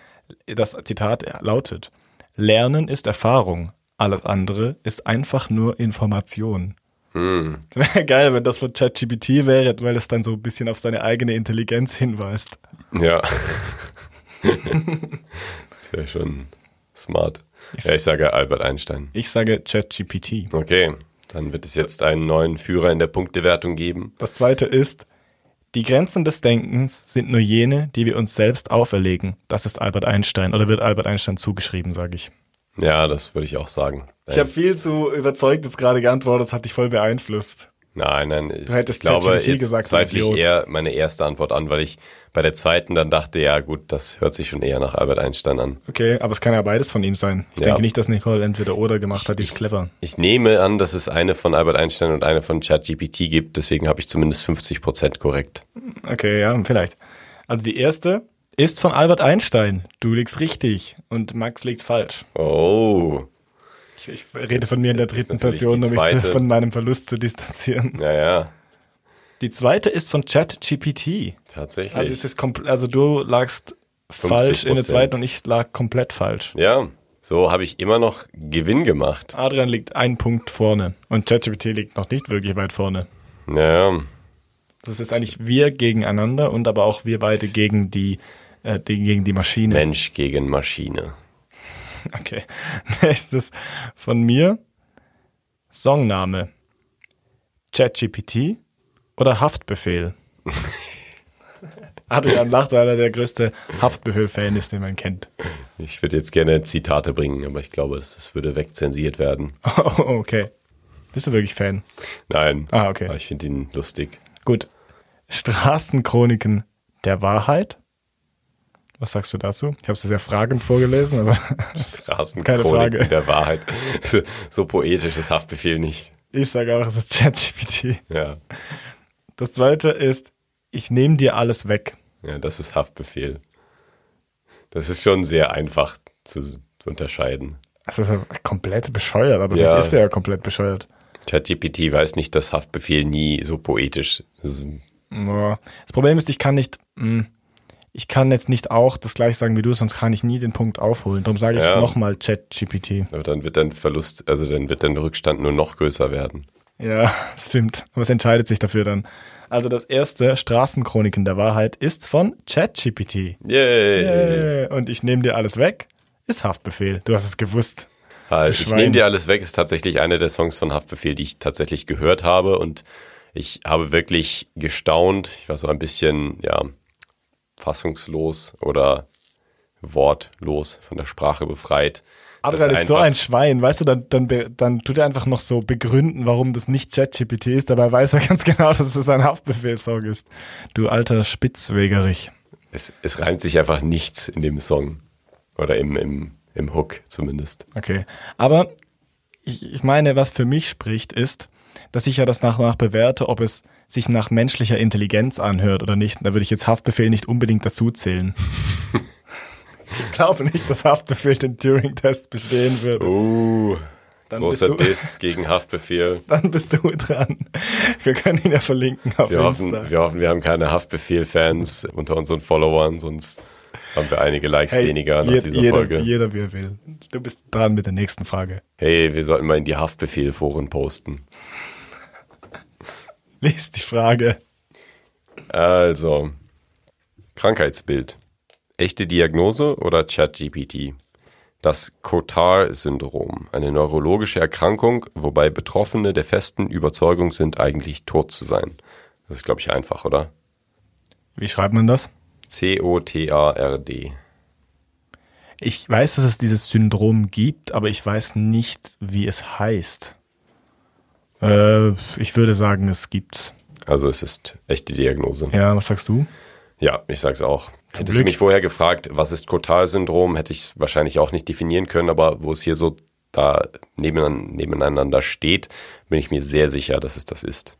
Das Zitat lautet, Lernen ist Erfahrung, alles andere ist einfach nur Information. Hm. <laughs> Wäre geil, wenn das von ChatGPT wäre, weil es dann so ein bisschen auf seine eigene Intelligenz hinweist. Ja. <laughs> ist ja schon smart. Ja, ich sage Albert Einstein. Ich sage ChatGPT. Okay, dann wird es jetzt einen neuen Führer in der Punktewertung geben. Das zweite ist, die Grenzen des Denkens sind nur jene, die wir uns selbst auferlegen. Das ist Albert Einstein oder wird Albert Einstein zugeschrieben, sage ich. Ja, das würde ich auch sagen. Ich habe viel zu überzeugt jetzt gerade geantwortet, das hat dich voll beeinflusst. Nein, nein, ich hättest glaube, jetzt gesagt, du zweifle ich eher meine erste Antwort an, weil ich bei der zweiten dann dachte, ja gut, das hört sich schon eher nach Albert Einstein an. Okay, aber es kann ja beides von ihm sein. Ich Ja. denke nicht, dass Nicole entweder oder gemacht hat, die ist clever. Ich nehme an, dass es eine von Albert Einstein und eine von ChatGPT gibt, deswegen habe ich zumindest 50 Prozent korrekt. Okay, ja, vielleicht. Also die erste ist von Albert Einstein. Du liegst richtig und Max liegt falsch. Oh, Ich, ich rede von mir in der dritten Person, um mich zu, von meinem Verlust zu distanzieren. naja, Die zweite ist von ChatGPT. tatsächlich. Also es ist also du lagst falsch in der 50%. zweiten und ich lag komplett falsch. ja, so habe ich immer noch Gewinn gemacht. Adrian liegt ein Punkt vorne und ChatGPT liegt noch nicht wirklich weit vorne. Naja, Das ist eigentlich wir gegeneinander und aber auch wir beide gegen die, äh, gegen die Maschine. Mensch gegen Maschine. <laughs> Okay. Nächstes von mir. Songname. ChatGPT oder Haftbefehl? <laughs> Adrian lacht, weil er der größte Haftbefehl-Fan ist, den man kennt. Ich würde jetzt gerne Zitate bringen, aber ich glaube, das das würde wegzensiert werden. <laughs> Oh, okay. Bist du wirklich Fan? Nein, Ah, okay. aber ich finde ihn lustig. Gut. Straßenchroniken der Wahrheit. Was sagst du dazu? Ich habe es sehr fragend vorgelesen, aber <laughs> keine Frage. Der Wahrheit. So, poetisch ist Haftbefehl nicht. ich sage auch, es ist ChatGPT. Ja, Das zweite ist, ich nehme dir alles weg. ja, das ist Haftbefehl. Das ist schon sehr einfach zu, zu unterscheiden. Das ist ja komplett bescheuert, aber Ja. vielleicht ist er ja komplett bescheuert. ChatGPT weiß nicht, dass Haftbefehl nie so poetisch ist. Das Problem ist, ich kann nicht, mh, ich kann jetzt nicht auch das gleiche sagen wie du, sonst kann ich nie den Punkt aufholen. Darum sage ich Ja. nochmal ChatGPT. Aber dann wird dein Verlust, also dann wird dein Rückstand nur noch größer werden. Ja, <laughs> stimmt. Es entscheidet sich dafür dann. Also das erste, Straßenchroniken der Wahrheit, ist von ChatGPT. Yay! Äh, Und ich nehme dir alles weg, ist Haftbefehl. Du hast es gewusst. Halt, ich nehme dir alles weg, ist tatsächlich einer der Songs von Haftbefehl, die ich tatsächlich gehört habe und ich habe wirklich gestaunt. Ich war so ein bisschen, ja, fassungslos oder wortlos von der Sprache befreit. Adrian Das ist so ein Schwein, weißt du, dann, dann, dann tut er einfach noch so begründen, warum das nicht ChatGPT ist. Dabei weiß er <laughs> ganz genau, dass es ein Haftbefehlssong ist. Du alter Spitzwegerich. Es, es reimt sich einfach nichts in dem Song. Oder im, im, im Hook zumindest. Okay. Aber ich, ich meine, was für mich spricht, ist, dass ich ja das nach und nach bewerte, ob es sich nach menschlicher Intelligenz anhört oder nicht. Da würde ich jetzt Haftbefehl nicht unbedingt dazu zählen. <laughs> ich glaube nicht, dass Haftbefehl den Turing-Test bestehen wird. Uh, Dann bist, großer du, Diss gegen Haftbefehl. <laughs> dann bist du dran. Wir können ihn ja verlinken auf Wir Insta. hoffen, wir hoffen, wir haben keine Haftbefehl-Fans unter unseren Followern, sonst haben wir einige Likes weniger nach je- dieser jeder, Folge. jeder wie er will. Du bist dran mit der nächsten Frage. Hey, wir sollten mal in die Haftbefehl-Foren posten. <laughs> Lies die Frage. Also, Krankheitsbild. Echte Diagnose oder ChatGPT? Das Cotard-Syndrom, eine neurologische Erkrankung, wobei Betroffene der festen Überzeugung sind, eigentlich tot zu sein. Das ist, glaube ich, einfach, oder? Wie schreibt man das? C-O-T-A-R-D. Ich weiß, dass es dieses Syndrom gibt, aber ich weiß nicht, wie es heißt. Äh, ich würde sagen, es gibt's. Also es ist echte Diagnose. Ja, was sagst du? Ja, ich sag's auch. Hättest du Glück. mich vorher gefragt, was ist Cotard-Syndrom, hätte ich es wahrscheinlich auch nicht definieren können, aber wo es hier so da nebeneinander steht, bin ich mir sehr sicher, dass es das ist.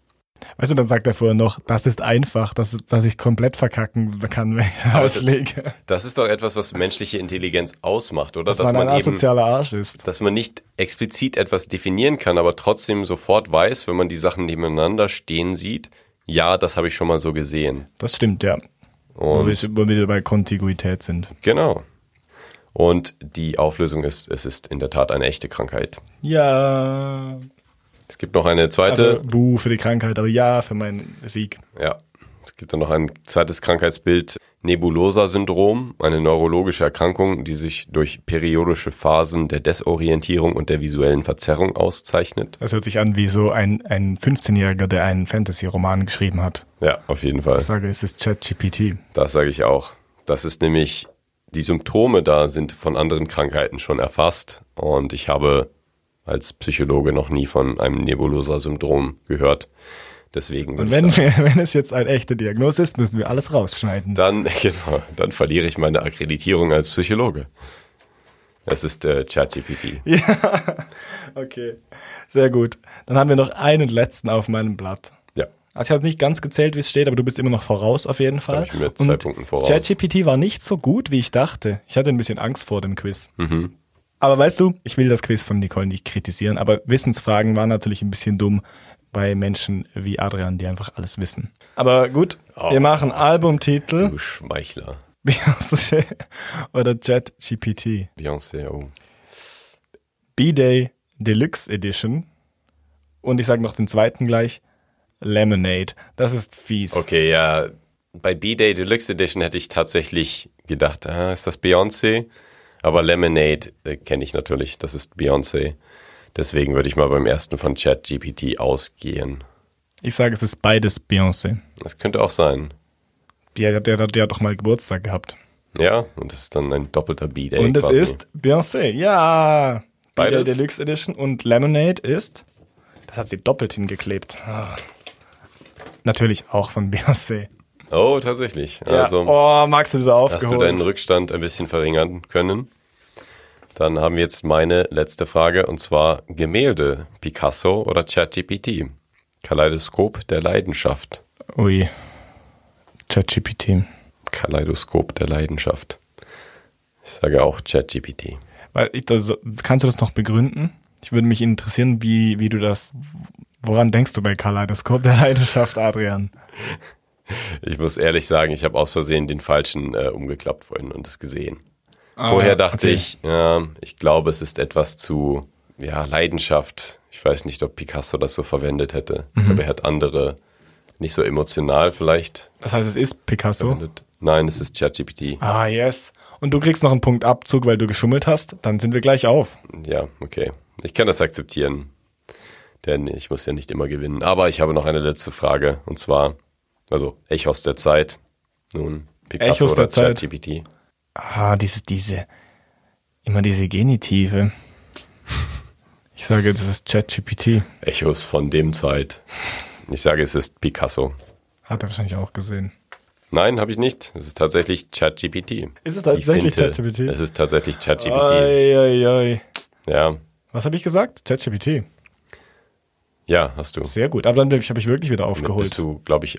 Weißt du, dann sagt er vorher noch, das ist einfach, dass, dass ich komplett verkacken kann, wenn ich auslege. Das ist doch etwas, was menschliche Intelligenz ausmacht, oder? Dass, man ein asozialer Arsch ist. dass man nicht explizit etwas definieren kann, aber trotzdem sofort weiß, wenn man die Sachen nebeneinander stehen sieht, ja, das habe ich schon mal so gesehen. Das stimmt, ja. Wo Und wir, wo wir bei Kontiguität sind. genau. Und die Auflösung ist, es ist in der Tat eine echte Krankheit. Ja. Es gibt noch eine zweite, Also, buh für die Krankheit, aber ja für meinen Sieg. ja, es gibt dann noch ein zweites Krankheitsbild, Nebulosa-Syndrom, eine neurologische Erkrankung, die sich durch periodische Phasen der Desorientierung und der visuellen Verzerrung auszeichnet. Das hört sich an wie so ein, ein 15-Jähriger, der einen Fantasy-Roman geschrieben hat. Ja, auf jeden Fall. Ich sage, es ist ChatGPT. Das sage ich auch. Das ist nämlich, die Symptome da sind von anderen Krankheiten schon erfasst und ich habe als Psychologe noch nie von einem Nebulosa-Syndrom gehört. Deswegen. Und wenn, wir, <laughs> wenn es jetzt eine echte Diagnose ist, müssen wir alles rausschneiden. Dann, <laughs> genau, dann verliere ich meine Akkreditierung als Psychologe. Das ist äh, ChatGPT. <laughs> Ja, okay. Sehr gut. Dann haben wir noch einen letzten auf meinem Blatt. Ja. Also ich habe nicht ganz gezählt, wie es steht, aber du bist immer noch voraus auf jeden Fall. ich bin mit zwei Punkten voraus. ChatGPT war nicht so gut, wie ich dachte. Ich hatte ein bisschen Angst vor dem Quiz. Mhm. Aber weißt du, ich will das Quiz von Nicole nicht kritisieren, aber Wissensfragen waren natürlich ein bisschen dumm bei Menschen wie Adrian, die einfach alles wissen. Aber gut, Oh. wir machen Albumtitel Du Schmeichler. <laughs> Beyoncé oder ChatGPT. Beyoncé, oh. B-Day Deluxe Edition. Und ich sage noch den zweiten gleich. Lemonade. Das ist fies. Okay, ja. Bei B-Day Deluxe Edition hätte ich tatsächlich gedacht, ah, ist das Beyoncé? Aber Lemonade äh, kenne ich natürlich, das ist Beyoncé. Deswegen würde ich mal beim ersten von ChatGPT ausgehen. Ich sage, es ist beides Beyoncé. Das könnte auch sein. Die hat, die, hat, die hat doch mal Geburtstag gehabt. Ja, und das ist dann ein doppelter B-Day. und es quasi. ist Beyoncé. Ja. Beides? Deluxe Edition. Und Lemonade ist. Das hat sie doppelt hingeklebt. Ah. Natürlich auch von Beyoncé. Oh, tatsächlich. Ja. Also oh, magst du da hast aufgeholt? du deinen Rückstand ein bisschen verringern können. Dann haben wir jetzt meine letzte Frage und zwar Gemälde, Picasso oder ChatGPT? Kaleidoskop der Leidenschaft. Ui. ChatGPT. Kaleidoskop der Leidenschaft. Ich sage auch ChatGPT. Weil ich das, kannst du das noch begründen? Ich würde mich interessieren, wie, wie du das. Woran denkst du bei Kaleidoskop der Leidenschaft, Adrian? Ich muss ehrlich sagen, ich habe aus Versehen den falschen äh, umgeklappt vorhin und es gesehen. Ah, Vorher dachte okay. ich, ja, ich glaube, es ist etwas zu, ja, Leidenschaft. Ich weiß nicht, ob Picasso das so verwendet hätte. Mhm. Ich glaube, er hat andere, nicht so emotional vielleicht Das heißt, es ist Picasso. verwendet. Nein, es ist ChatGPT. Ah, yes. Und du kriegst noch einen Punkt Abzug, weil du geschummelt hast. Dann sind wir gleich auf. Ja, okay. Ich kann das akzeptieren. Denn ich muss ja nicht immer gewinnen. Aber ich habe noch eine letzte Frage. Und zwar, also Echos der Zeit. Nun, Picasso Echos oder. ChatGPT. Ah, diese, diese, immer diese Genitive. <laughs> Ich sage, das ist ChatGPT. Echos von dem Zeit. Ich sage, es ist Picasso. Hat er wahrscheinlich auch gesehen. Nein, habe ich nicht. Es ist tatsächlich ChatGPT. Ist es tatsächlich. ChatGPT? Es ist tatsächlich ChatGPT. Ja, Was habe ich gesagt? ChatGPT. ja, hast du. Sehr gut. Aber dann habe ich wirklich wieder Damit bist aufgeholt. du, glaube ich,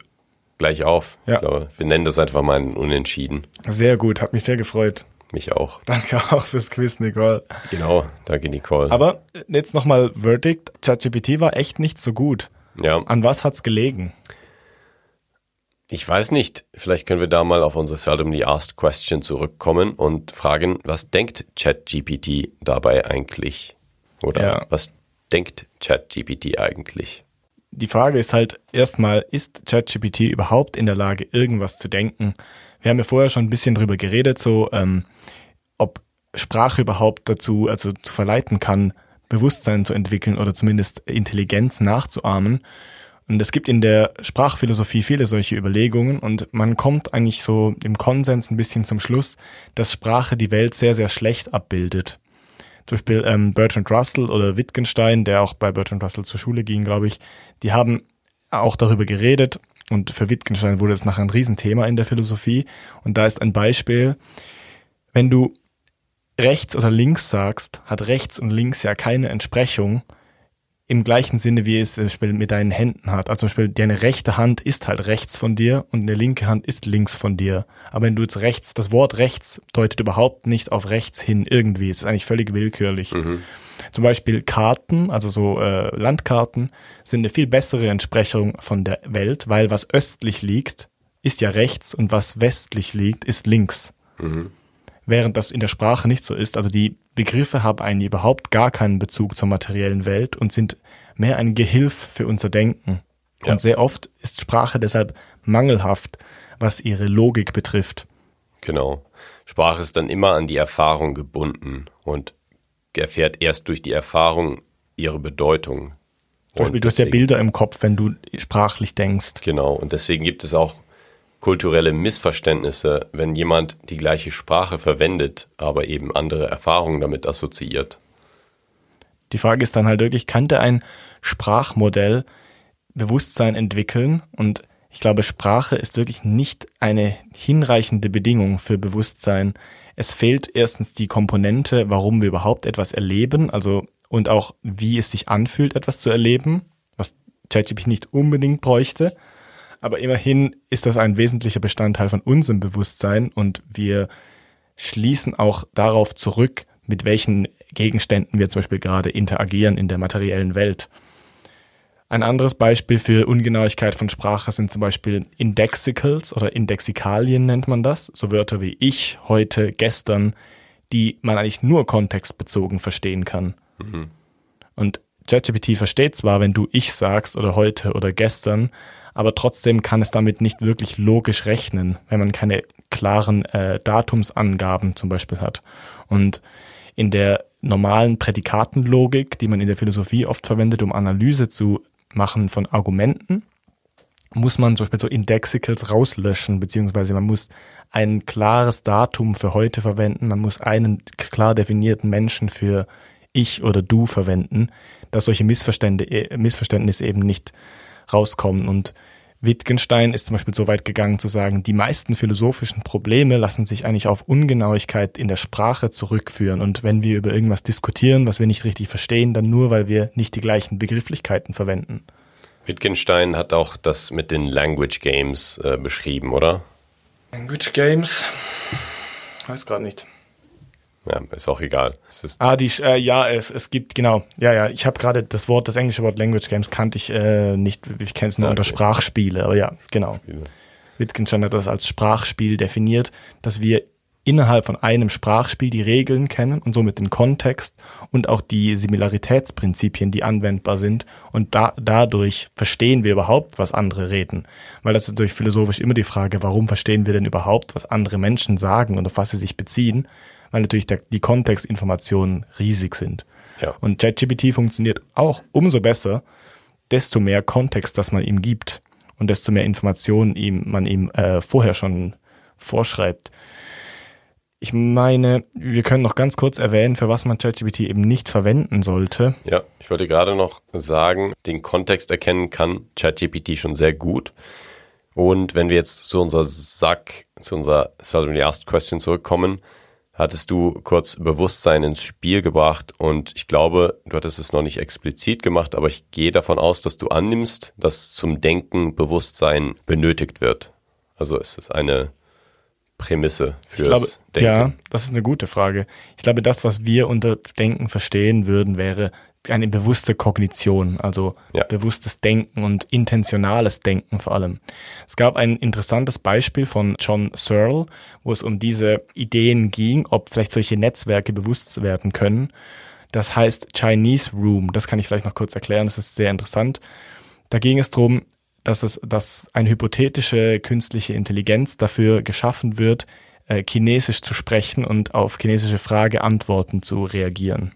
gleich auf. Ja. Ich glaube, wir nennen das einfach mal ein Unentschieden. Sehr gut. Hat mich sehr gefreut. Mich auch. Danke <laughs> auch fürs Quiz, Nicole. Genau, danke Nicole. Aber jetzt nochmal Verdict. ChatGPT war echt nicht so gut. ja, An was hat's gelegen? ich weiß nicht. Vielleicht können wir da mal auf unsere Seldomly Asked Question zurückkommen und fragen, was denkt ChatGPT dabei eigentlich? Oder Ja. was denkt ChatGPT eigentlich? Die Frage ist halt erstmal, ist ChatGPT überhaupt in der Lage, irgendwas zu denken? Wir haben ja vorher schon ein bisschen drüber geredet, so ähm, ob Sprache überhaupt dazu, also zu verleiten kann, Bewusstsein zu entwickeln oder zumindest Intelligenz nachzuahmen. Und es gibt in der Sprachphilosophie viele solche Überlegungen und man kommt eigentlich so im Konsens ein bisschen zum Schluss, dass Sprache die Welt sehr, sehr schlecht abbildet. Zum Beispiel ähm, Bertrand Russell oder Wittgenstein, der auch bei Bertrand Russell zur Schule ging, glaube ich, die haben auch darüber geredet und für Wittgenstein wurde es nachher ein Riesenthema in der Philosophie. Und da ist ein Beispiel, wenn du rechts oder links sagst, hat rechts und links ja keine Entsprechung im gleichen Sinne, wie es zum Beispiel mit deinen Händen hat. Also zum Beispiel deine rechte Hand ist halt rechts von dir und eine linke Hand ist links von dir. Aber wenn du jetzt rechts, das Wort rechts deutet überhaupt nicht auf rechts hin irgendwie. Es ist eigentlich völlig willkürlich. Zum Beispiel Karten, also so äh, Landkarten, sind eine viel bessere Entsprechung von der Welt, weil was östlich liegt, ist ja rechts und was westlich liegt, ist links. Während das in der Sprache nicht so ist. Also die Begriffe haben eigentlich überhaupt gar keinen Bezug zur materiellen Welt und sind mehr ein Gehilf für unser Denken. Ja. Und sehr oft ist Sprache deshalb mangelhaft, was ihre Logik betrifft. Genau. Sprache ist dann immer an die Erfahrung gebunden und erfährt erst durch die Erfahrung ihre Bedeutung. Zum Beispiel, du hast ja Bilder im Kopf, wenn du sprachlich denkst. Genau, und deswegen gibt es auch kulturelle Missverständnisse, wenn jemand die gleiche Sprache verwendet, aber eben andere Erfahrungen damit assoziiert. Die Frage ist dann halt wirklich, könnte ein Sprachmodell Bewusstsein entwickeln? Und ich glaube, Sprache ist wirklich nicht eine hinreichende Bedingung für Bewusstsein. Es fehlt erstens die Komponente, warum wir überhaupt etwas erleben, also und auch wie es sich anfühlt, etwas zu erleben, was ChatGPT nicht unbedingt bräuchte. Aber immerhin ist das ein wesentlicher Bestandteil von unserem Bewusstsein und wir schließen auch darauf zurück, mit welchen Gegenständen wir zum Beispiel gerade interagieren in der materiellen Welt. Ein anderes Beispiel für Ungenauigkeit von Sprache sind zum Beispiel Indexicals oder Indexikalien nennt man das, so Wörter wie ich, heute, gestern, die man eigentlich nur kontextbezogen verstehen kann. Mhm. Und ChatGPT versteht zwar, wenn du ich sagst oder heute oder gestern, aber trotzdem kann es damit nicht wirklich logisch rechnen, wenn man keine klaren äh, Datumsangaben zum Beispiel hat. Und in der normalen Prädikatenlogik, die man in der Philosophie oft verwendet, um Analyse zu machen von Argumenten, muss man zum Beispiel so Indexicals rauslöschen, beziehungsweise man muss ein klares Datum für heute verwenden, man muss einen klar definierten Menschen für ich oder du verwenden, dass solche Missverstände, äh, Missverständnisse eben nicht rauskommen. Und Wittgenstein ist zum Beispiel so weit gegangen zu sagen, die meisten philosophischen Probleme lassen sich eigentlich auf Ungenauigkeit in der Sprache zurückführen. Und wenn wir über irgendwas diskutieren, was wir nicht richtig verstehen, dann nur, weil wir nicht die gleichen Begrifflichkeiten verwenden. Wittgenstein hat auch das mit den Language Games äh, beschrieben, oder? Language Games? Weiß gerade nicht. Ja, ist auch egal. ah, die, äh, ja, es, es gibt, genau. Ja, ja, ich habe gerade das Wort, das englische Wort Language Games kannte ich äh, nicht. Ich kenne es nur okay. unter Sprachspiele, aber ja, genau. Wittgenstein hat das als Sprachspiel definiert, dass wir innerhalb von einem Sprachspiel die Regeln kennen und somit den Kontext und auch die Similaritätsprinzipien, die anwendbar sind. Und da, dadurch verstehen wir überhaupt, was andere reden. Weil das ist natürlich philosophisch immer die Frage, warum verstehen wir denn überhaupt, was andere Menschen sagen und auf was sie sich beziehen? Weil natürlich der, die Kontextinformationen riesig sind. Ja. Und ChatGPT funktioniert auch umso besser, desto mehr Kontext, das man ihm gibt und desto mehr Informationen ihm, man ihm äh, vorher schon vorschreibt. Ich meine, wir können noch ganz kurz erwähnen, für was man ChatGPT eben nicht verwenden sollte. Ja, ich wollte gerade noch sagen, den Kontext erkennen kann ChatGPT schon sehr gut. Und wenn wir jetzt zu unserer Sack, zu unserer Seldomly Asked Question zurückkommen, hattest du kurz Bewusstsein ins Spiel gebracht und ich glaube, du hattest es noch nicht explizit gemacht, aber ich gehe davon aus, dass du annimmst, dass zum Denken Bewusstsein benötigt wird. Also es ist eine Prämisse für das Denken. Ja, das ist eine gute Frage. Ich glaube, das, was wir unter Denken verstehen würden, wäre eine bewusste Kognition, also ja. bewusstes Denken und intentionales Denken vor allem. Es gab ein interessantes Beispiel von John Searle, wo es um diese Ideen ging, ob vielleicht solche Netzwerke bewusst werden können. Das heißt Chinese Room. Das kann ich vielleicht noch kurz erklären. Das ist sehr interessant. Da ging es darum, dass es, dass eine hypothetische künstliche Intelligenz dafür geschaffen wird, äh, Chinesisch zu sprechen und auf chinesische Frage Antworten zu reagieren.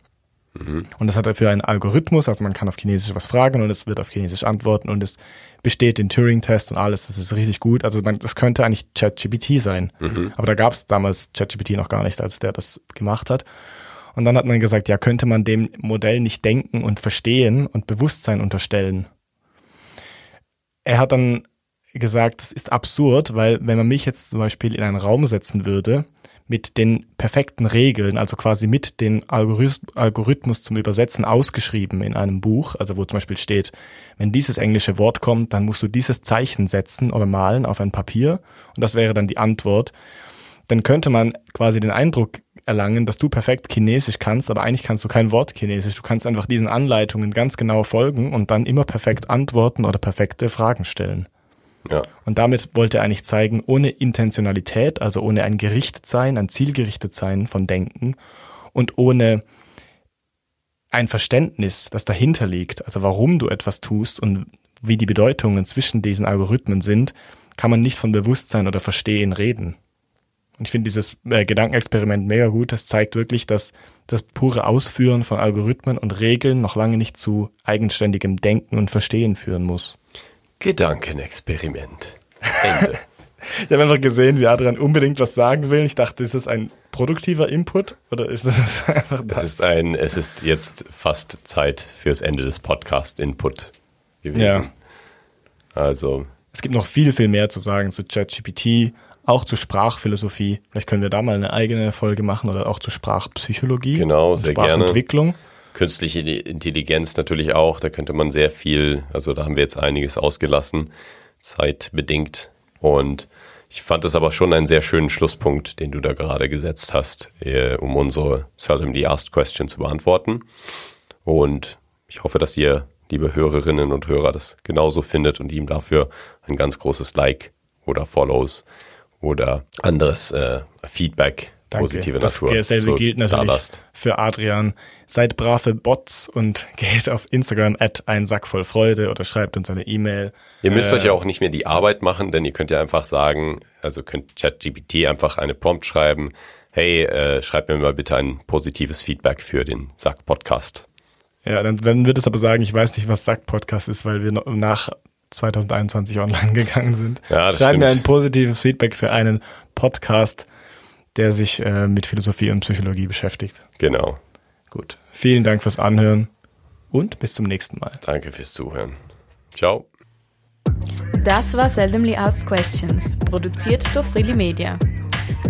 Mhm. Und das hat dafür einen Algorithmus, also man kann auf Chinesisch was fragen und es wird auf Chinesisch antworten und es besteht den Turing-Test und alles, das ist richtig gut. Also man, das könnte eigentlich ChatGPT sein. Mhm. Aber da gab es damals ChatGPT noch gar nicht, als der das gemacht hat. Und dann hat man gesagt, ja, könnte man dem Modell nicht denken und verstehen und Bewusstsein unterstellen. Er hat dann gesagt, das ist absurd, weil wenn man mich jetzt zum Beispiel in einen Raum setzen würde mit den perfekten Regeln, also quasi mit den Algorithmus zum Übersetzen ausgeschrieben in einem Buch, also wo zum Beispiel steht, wenn dieses englische Wort kommt, dann musst du dieses Zeichen setzen oder malen auf ein Papier und das wäre dann die Antwort. Dann könnte man quasi den Eindruck erlangen, dass du perfekt Chinesisch kannst, aber eigentlich kannst du kein Wort Chinesisch. Du kannst einfach diesen Anleitungen ganz genau folgen und dann immer perfekt antworten oder perfekte Fragen stellen. Ja. Und damit wollte er eigentlich zeigen, ohne Intentionalität, also ohne ein Gerichtetsein, ein Zielgerichtetsein von Denken und ohne ein Verständnis, das dahinter liegt, also warum du etwas tust und wie die Bedeutungen zwischen diesen Algorithmen sind, kann man nicht von Bewusstsein oder Verstehen reden. Und ich finde dieses äh, Gedankenexperiment mega gut. Das zeigt wirklich, dass das pure Ausführen von Algorithmen und Regeln noch lange nicht zu eigenständigem Denken und Verstehen führen muss. Gedankenexperiment. <laughs> Ende. Ich habe einfach gesehen, wie Adrian unbedingt was sagen will. Ich dachte, ist das ein produktiver Input oder ist das <laughs> einfach das? Es ist ein, es ist jetzt fast Zeit fürs Ende des Podcast-Input gewesen. Ja. Also, Es gibt noch viel, viel mehr zu sagen zu ChatGPT, auch zu Sprachphilosophie. Vielleicht können wir da mal eine eigene Folge machen oder auch zu Sprachpsychologie. Genau, und sehr gerne. Sprachentwicklung. Künstliche Intelligenz natürlich auch. Da könnte man sehr viel, also da haben wir jetzt einiges ausgelassen, zeitbedingt. Und ich fand es aber schon einen sehr schönen Schlusspunkt, den du da gerade gesetzt hast, äh, um unsere Seldomly Asked Question zu beantworten. Und ich hoffe, dass ihr, liebe Hörerinnen und Hörer, das genauso findet und ihm dafür ein ganz großes Like oder Follows oder anderes äh, Feedback Danke. positive das Natur Dasselbe so gilt natürlich für Adrian. Seid brave Bots und <laughs> geht auf Instagram at ein Sack voll Freude oder schreibt uns eine E-Mail. Ihr müsst Äh, euch ja auch nicht mehr die Arbeit machen, denn ihr könnt ja einfach sagen, also könnt ChatGPT einfach eine Prompt schreiben, hey, äh, schreib mir mal bitte ein positives Feedback für den Sack-Podcast. Ja, dann, dann wird es aber sagen, ich weiß nicht, was Sack Podcast ist, weil wir nach 2021 online <laughs> gegangen sind. Ja, das Schreib mir stimmt. ein positives Feedback für einen Podcast, der sich äh, mit Philosophie und Psychologie beschäftigt. Genau. Gut. Vielen Dank fürs Anhören und bis zum nächsten Mal. Danke fürs Zuhören. Ciao. Das war Seldomly Asked Questions, produziert durch Freely Media.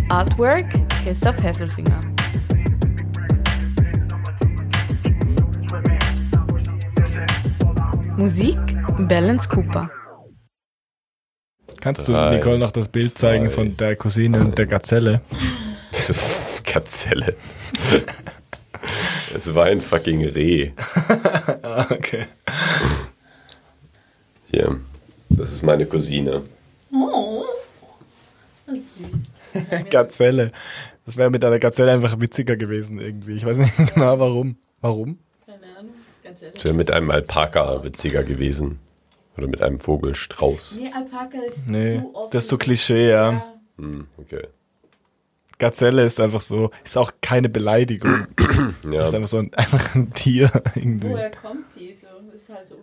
Artwork Christoph Heffelfinger. Musik Balance Cooper. Kannst Drei, du Nicole noch das Bild zeigen zwei, von der Cousine und der Gazelle? <laughs> Gazelle. es war ein fucking Reh. <laughs> okay. Hier. Das ist meine Cousine. Oh, das ist süß. <laughs> Gazelle. Das wäre mit einer Gazelle einfach witziger gewesen irgendwie. Ich weiß nicht genau warum. Warum? Keine Ahnung, ehrlich. Das wäre mit einem Alpaka witziger gewesen. Oder mit einem Vogelstrauß. Nee, Alpaka ist Nee, zu oft. das ist so Klischee, ja. Hm, okay. Gazelle ist einfach so, ist auch keine Beleidigung. <clears throat> Das Ja. ist einfach so ein, <laughs> einfach ein Tier irgendwie. Woher kommt die so? Das ist halt so.